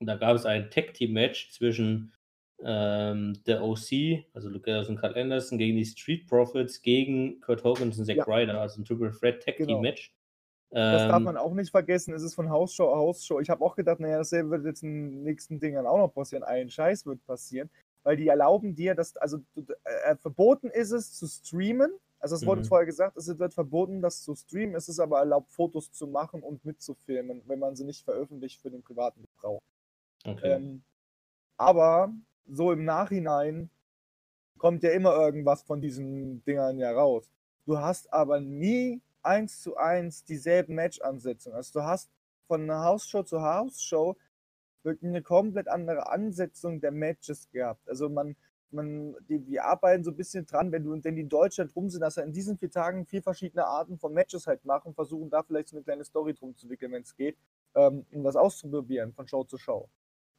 Und da gab es ein Tag-Team-Match zwischen ähm, der OC, also Luke Gallows und Carl Anderson, gegen die Street Profits, gegen Kurt Hogan und Zack Ja. Ryder, also ein Triple Threat Tag Team Genau. Match. Das darf Ähm, man auch nicht vergessen. Es ist von Hausshow Hausshow. Ich habe auch gedacht, naja, dasselbe wird jetzt in den nächsten Dingern auch noch passieren. Ein Scheiß wird passieren, weil die erlauben dir, dass, also du- äh, verboten ist es zu streamen. Also es wurde Mhm. vorher gesagt, es wird verboten, das zu streamen. Es ist aber erlaubt, Fotos zu machen und mitzufilmen, wenn man sie nicht veröffentlicht für den privaten Gebrauch. okay. Ähm, aber so im Nachhinein kommt ja immer irgendwas von diesen Dingern ja raus. Du hast aber nie eins zu eins dieselben Match-Ansetzungen. Also du hast von einer Hausshow zu Hausshow wirklich eine komplett andere Ansetzung der Matches gehabt. Also man, man, die, wir arbeiten so ein bisschen dran, wenn du, wenn die in Deutschland rum sind, dass wir in diesen vier Tagen vier verschiedene Arten von Matches halt machen, versuchen da vielleicht so eine kleine Story drum zu wickeln, wenn es geht, ähm, um das auszuprobieren von Show zu Show.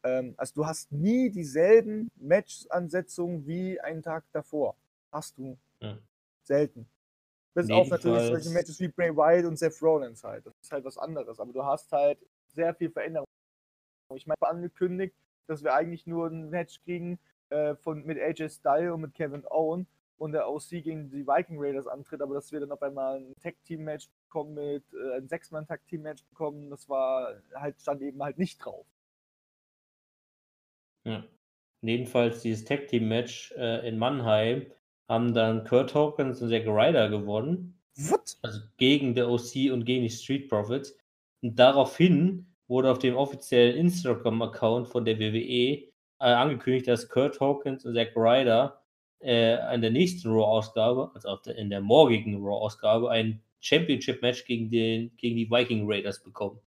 Ähm, also du hast nie dieselben Match-Ansetzungen wie einen Tag davor. Hast du Ja. selten. Bis auf natürlich solche Matches wie Bray Wyatt und Seth Rollins halt. Das ist halt was anderes. Aber du hast halt sehr viel Veränderung. Ich meine, angekündigt, dass wir eigentlich nur ein Match kriegen äh, von, mit AJ Styles und mit Kevin Owen und der OC gegen die Viking Raiders antritt, aber dass wir dann auf einmal ein Tag-Team-Match bekommen mit, äh, ein Sechs-Mann-Tag-Team-Match bekommen, das war halt, stand eben halt nicht drauf. Ja. Jedenfalls dieses Tag Team Match äh, in Mannheim haben dann Kurt Hawkins und Zack Ryder gewonnen. What? also gegen der OC und gegen die Street Profits. Und daraufhin wurde auf dem offiziellen Instagram-Account von der WWE äh, angekündigt, dass Kurt Hawkins und Zack Ryder äh, an der nächsten Raw-Ausgabe, also der, in der morgigen Raw-Ausgabe, ein Championship-Match gegen, den, gegen die Viking Raiders bekommen.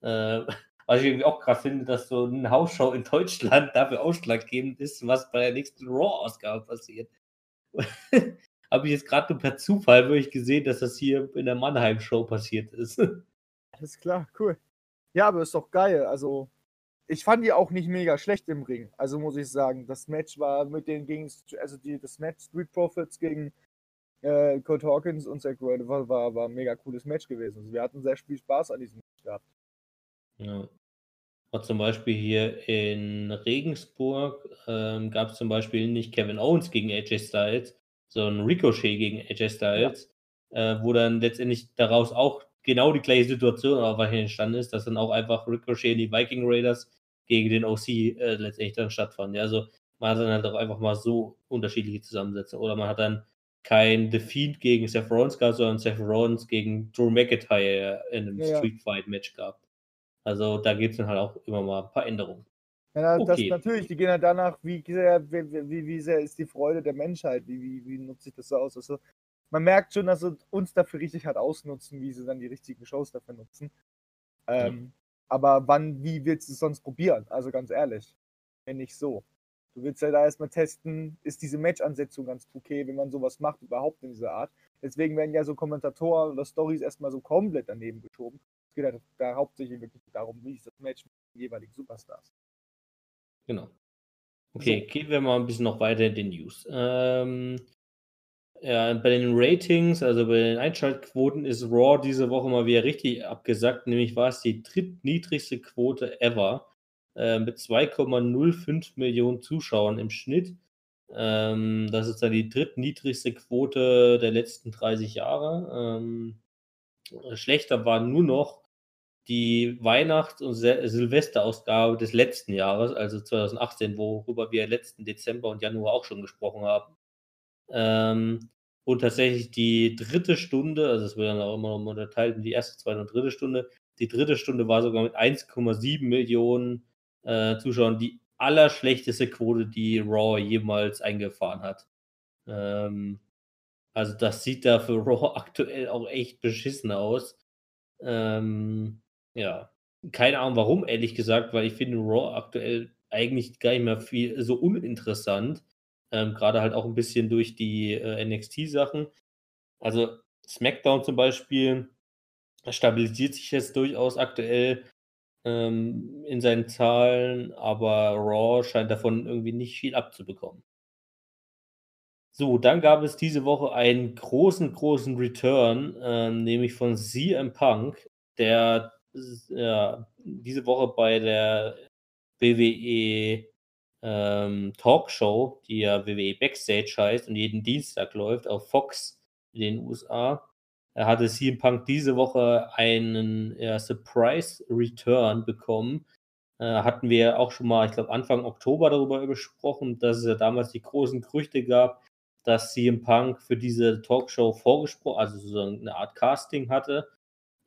Äh, was ich irgendwie auch krass finde, dass so eine Hausshow in Deutschland dafür ausschlaggebend ist, was bei der nächsten Raw-Ausgabe passiert. Habe ich jetzt gerade nur per Zufall wirklich gesehen, dass das hier in der Mannheim-Show passiert ist. Alles klar, cool. Ja, aber ist doch geil. Also, ich fand die auch nicht mega schlecht im Ring. Also muss ich sagen, das Match war mit den gegen, also die, das Match Street Profits gegen äh, Kurt Hawkins und Zack Ryder war, war, war ein mega cooles Match gewesen. Also wir hatten sehr viel Spaß an diesem Match gehabt. Ja. Und zum Beispiel hier in Regensburg ähm, gab es zum Beispiel nicht Kevin Owens gegen AJ Styles, sondern Ricochet gegen AJ Styles, äh, wo dann letztendlich daraus auch genau die gleiche Situation auch entstanden ist, dass dann auch einfach Ricochet und die Viking Raiders gegen den OC äh, letztendlich dann stattfanden. Ja, also man hat dann halt auch einfach mal so unterschiedliche Zusammensetzungen. Oder man hat dann kein The Fiend gegen Seth Rollins gehabt, sondern Seth Rollins gegen Drew McIntyre in einem Ja, ja. Street Fight Match gehabt. Also da gibt es dann halt auch immer mal ein paar Änderungen. Ja, das Okay. natürlich, die gehen ja danach, wie sehr, wie, wie, wie sehr ist die Freude der Menschheit, wie, wie, wie nutzt sich das so aus? Also, man merkt schon, dass sie uns dafür richtig hart ausnutzen, wie sie dann die richtigen Shows dafür nutzen. Ähm, Aber wann, wie willst du es sonst probieren? Also ganz ehrlich, wenn nicht so. Du willst ja da erstmal testen, ist diese Match-Ansetzung ganz okay, wenn man sowas macht, überhaupt in dieser Art. Deswegen werden ja so Kommentatoren oder Stories erstmal so komplett daneben geschoben. Es geht halt da hauptsächlich wirklich darum, wie ist das Match mit den jeweiligen Superstars. Genau. Okay, gehen wir mal ein bisschen noch weiter in den News. Ähm, ja, bei den Ratings, also bei den Einschaltquoten, ist Raw diese Woche mal wieder richtig abgesackt. Nämlich war es die drittniedrigste Quote ever äh, mit 2,05 Millionen Zuschauern im Schnitt. Ähm, das ist dann die drittniedrigste Quote der letzten 30 Jahre. Ähm, schlechter war nur noch die Weihnachts- und Sil- Silvesterausgabe des letzten Jahres, also 2018, worüber wir letzten Dezember und Januar auch schon gesprochen haben. Ähm, und tatsächlich die dritte Stunde, also es wird dann auch immer noch unterteilt in die erste, zweite und dritte Stunde. Die dritte Stunde war sogar mit 1,7 Millionen äh, Zuschauern die allerschlechteste Quote, die Raw jemals eingefahren hat. Ähm, also das sieht da für Raw aktuell auch echt beschissen aus. Ähm, ja, keine Ahnung warum, ehrlich gesagt, weil ich finde Raw aktuell eigentlich gar nicht mehr viel so uninteressant. Ähm, Gerade halt auch ein bisschen durch die äh, NXT-Sachen. Also SmackDown zum Beispiel stabilisiert sich jetzt durchaus aktuell ähm, in seinen Zahlen, aber Raw scheint davon irgendwie nicht viel abzubekommen. So, dann gab es diese Woche einen großen, großen Return, ähm, nämlich von CM Punk, der ja, diese Woche bei der WWE ähm, Talkshow, die ja WWE Backstage heißt und jeden Dienstag läuft auf Fox in den USA, er hatte CM Punk diese Woche einen ja, Surprise Return bekommen. Äh, hatten wir auch schon mal, ich glaube, Anfang Oktober darüber gesprochen, dass es ja damals die großen Gerüchte gab, dass CM Punk für diese Talkshow vorgesprochen, also so eine Art Casting hatte.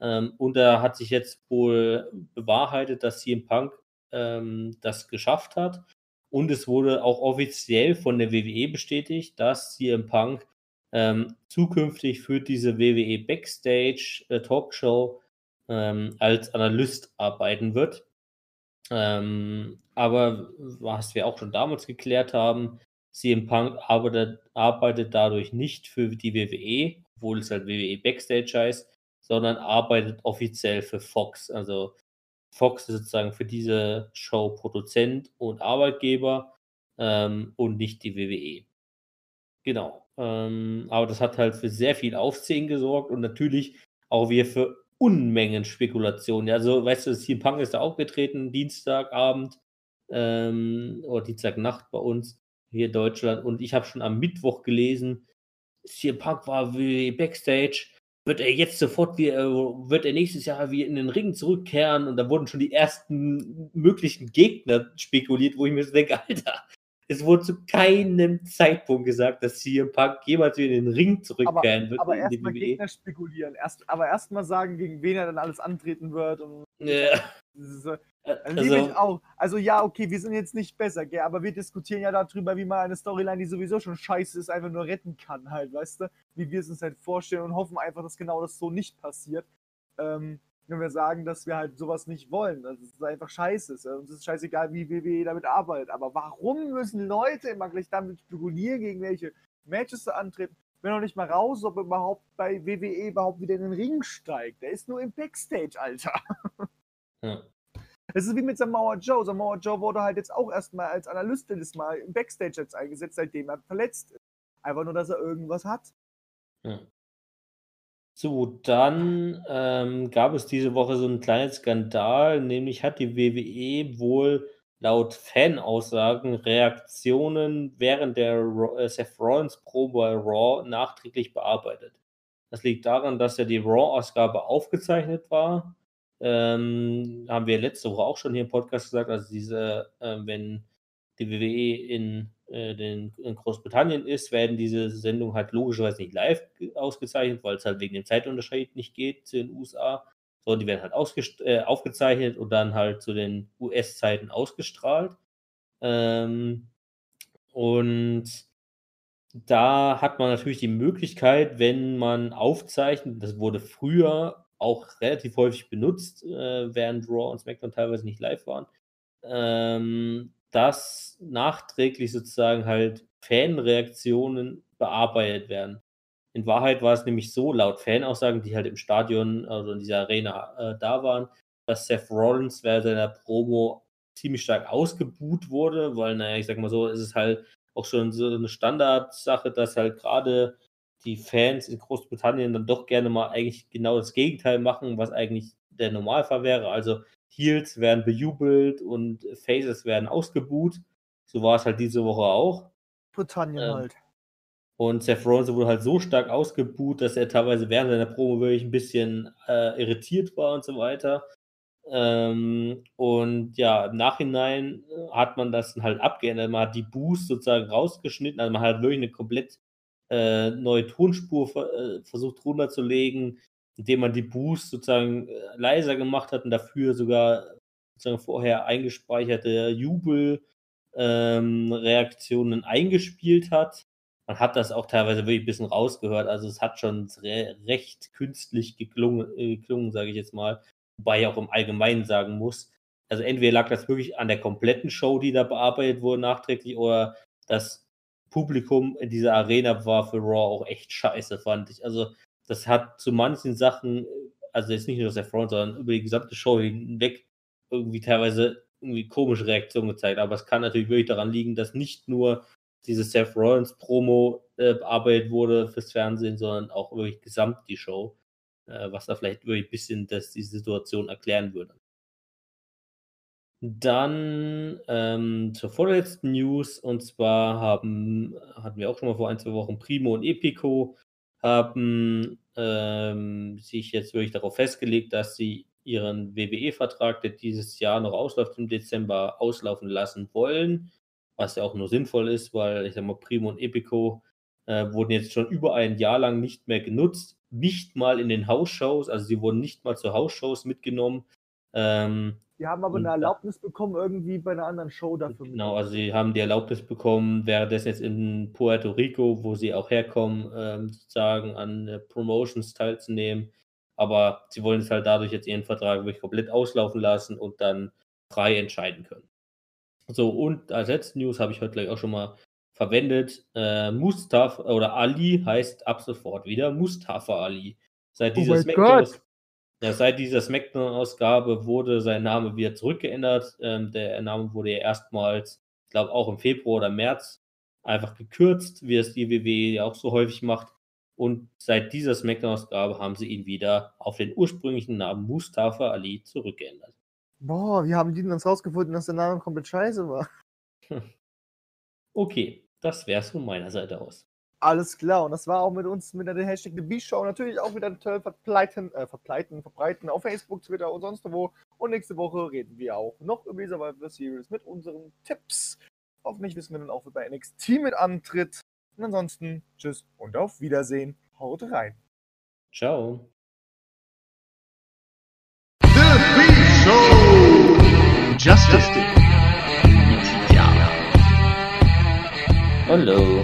Ähm, und da hat sich jetzt wohl bewahrheitet, dass CM Punk ähm, das geschafft hat. Und es wurde auch offiziell von der WWE bestätigt, dass CM Punk ähm, zukünftig für diese WWE Backstage äh, Talkshow ähm, als Analyst arbeiten wird. Ähm, aber was wir auch schon damals geklärt haben, CM Punk arbeitet, arbeitet dadurch nicht für die WWE, obwohl es halt WWE Backstage heißt, sondern arbeitet offiziell für Fox. Also Fox ist sozusagen für diese Show Produzent und Arbeitgeber ähm, und nicht die WWE. Genau. Ähm, aber das hat halt für sehr viel Aufsehen gesorgt und natürlich auch wieder für Unmengen Spekulationen. Also, weißt du, CM Punk ist da aufgetreten, Dienstagabend ähm, oder Dienstagnacht bei uns hier in Deutschland. Und ich habe schon am Mittwoch gelesen, CM Punk war wie Backstage. Wird er jetzt sofort wie, äh, wird er nächstes Jahr wie in den Ring zurückkehren? Und da wurden schon die ersten möglichen Gegner spekuliert, wo ich mir so denke, Alter, es wurde zu keinem Zeitpunkt gesagt, dass CM Punk jemals wieder in den Ring zurückkehren wird. Aber erstmal Gegner spekulieren. Erst, aber erstmal sagen, gegen wen er dann alles antreten wird. Und ja. äh, also, ich auch. Also ja, okay, wir sind jetzt nicht besser, gell, aber wir diskutieren ja darüber, wie man eine Storyline, die sowieso schon scheiße ist, einfach nur retten kann, halt, weißt du? Wie wir es uns halt vorstellen und hoffen einfach, dass genau das so nicht passiert. Ähm, wenn wir sagen, dass wir halt sowas nicht wollen. Das ist einfach scheiße. Uns ist scheißegal, wie WWE damit arbeitet. Aber warum müssen Leute immer gleich damit spekulieren, gegen welche Matches zu antreten? Wenn noch nicht mal raus, ob er überhaupt bei WWE überhaupt wieder in den Ring steigt. Der ist nur im Backstage, Alter. Ja. Es ist wie mit Samoa Joe. Samoa Joe wurde halt jetzt auch erstmal als Analyst das Mal im Backstage jetzt eingesetzt, seitdem er verletzt ist. Einfach nur, dass er irgendwas hat. Ja. So, dann ähm, gab es diese Woche so einen kleinen Skandal, nämlich hat die WWE wohl laut Fanaussagen Reaktionen während der äh, Seth Rollins Pro bei Raw nachträglich bearbeitet. Das liegt daran, dass ja die Raw-Ausgabe aufgezeichnet war. Ähm, haben wir letzte Woche auch schon hier im Podcast gesagt, also diese, äh, wenn die WWE in äh, den, in Großbritannien ist, werden diese Sendungen halt logischerweise nicht live ausgezeichnet, weil es halt wegen dem Zeitunterschied nicht geht zu den USA, sondern die werden halt äh, aufgezeichnet und dann halt zu den US-Zeiten ausgestrahlt. Ähm, und da hat man natürlich die Möglichkeit, wenn man aufzeichnet, das wurde früher auch relativ häufig benutzt, äh, während Raw und SmackDown teilweise nicht live waren, ähm, dass nachträglich sozusagen halt Fanreaktionen bearbeitet werden. In Wahrheit war es nämlich so, laut Fanaussagen, die halt im Stadion, also in dieser Arena äh, da waren, dass Seth Rollins während seiner Promo ziemlich stark ausgebuht wurde, weil, naja, ich sag mal so, ist es halt auch schon so eine Standardsache, dass halt gerade die Fans in Großbritannien dann doch gerne mal eigentlich genau das Gegenteil machen, was eigentlich der Normalfall wäre. Also Heels werden bejubelt und Faces werden ausgebuht. So war es halt diese Woche auch. Britannien ähm, halt. Und Seth Rollins wurde halt so stark ausgebuht, dass er teilweise während seiner Promo wirklich ein bisschen äh, irritiert war und so weiter. Ähm, und ja, im Nachhinein hat man das halt abgeändert. Man hat die Boost sozusagen rausgeschnitten. Also man hat wirklich eine komplett äh, neue Tonspur äh, versucht runterzulegen indem man die Boost sozusagen äh, leiser gemacht hat und dafür sogar sozusagen vorher eingespeicherte Jubelreaktionen ähm, eingespielt hat. Man hat das auch teilweise wirklich ein bisschen rausgehört, also es hat schon re recht künstlich geklungen, äh, geklungen sage ich jetzt mal, wobei ich auch im Allgemeinen sagen muss, also entweder lag das wirklich an der kompletten Show, die da bearbeitet wurde nachträglich, oder das Publikum in dieser Arena war für Raw auch echt scheiße, fand ich. Also das hat zu manchen Sachen, also jetzt nicht nur der Front, sondern über die gesamte Show hinweg irgendwie teilweise irgendwie komische Reaktionen gezeigt. Aber es kann natürlich wirklich daran liegen, dass nicht nur diese Seth Rollins Promo äh, bearbeitet wurde fürs Fernsehen, sondern auch wirklich gesamt die Show, äh, was da vielleicht wirklich ein bisschen das, die Situation erklären würde. Dann ähm, zur vorletzten News und zwar haben, hatten wir auch schon mal vor ein, zwei Wochen Primo und Epico haben ähm, sich jetzt wirklich darauf festgelegt, dass sie ihren WWE-Vertrag, der dieses Jahr noch ausläuft im Dezember, auslaufen lassen wollen, was ja auch nur sinnvoll ist, weil ich sag mal, Primo und Epico äh, wurden jetzt schon über ein Jahr lang nicht mehr genutzt, nicht mal in den Hausshows, also sie wurden nicht mal zu Hausshows mitgenommen. Ähm, die haben aber eine Erlaubnis bekommen, irgendwie bei einer anderen Show dafür. Genau, also sie haben die Erlaubnis bekommen, währenddessen jetzt in Puerto Rico, wo sie auch herkommen, ähm, sozusagen an äh, Promotions teilzunehmen. Aber sie wollen es halt dadurch jetzt ihren Vertrag wirklich komplett auslaufen lassen und dann frei entscheiden können. So, und als letzte News habe ich heute gleich auch schon mal verwendet. Äh, Mustafa oder Ali heißt ab sofort wieder Mustafa Ali. Seit Oh dieser mein Smackdown seit dieser Smackdown-Ausgabe wurde sein Name wieder zurückgeändert. Ähm, der Name wurde ja erstmals, ich glaube auch im Februar oder März, einfach gekürzt, wie es die WWE ja auch so häufig macht. Und seit dieser Smackdown-Ausgabe haben sie ihn wieder auf den ursprünglichen Namen Mustafa Ali zurückgeändert. Boah, wie haben die denn rausgefunden, dass der Name komplett scheiße war? Okay, das wär's von meiner Seite aus. Alles klar, und das war auch mit uns mit der Hashtag The B-Show natürlich auch wieder toll verbreiten, äh, verbreiten, verbreiten auf Facebook, Twitter und sonst wo. Und nächste Woche reden wir auch noch über die Survivor Series mit unseren Tipps. Hoffentlich wissen wir dann auch, wer bei NXT mit antritt. Und ansonsten, tschüss und auf Wiedersehen. Haut rein. Ciao. The B-Show! Justice. Hallo.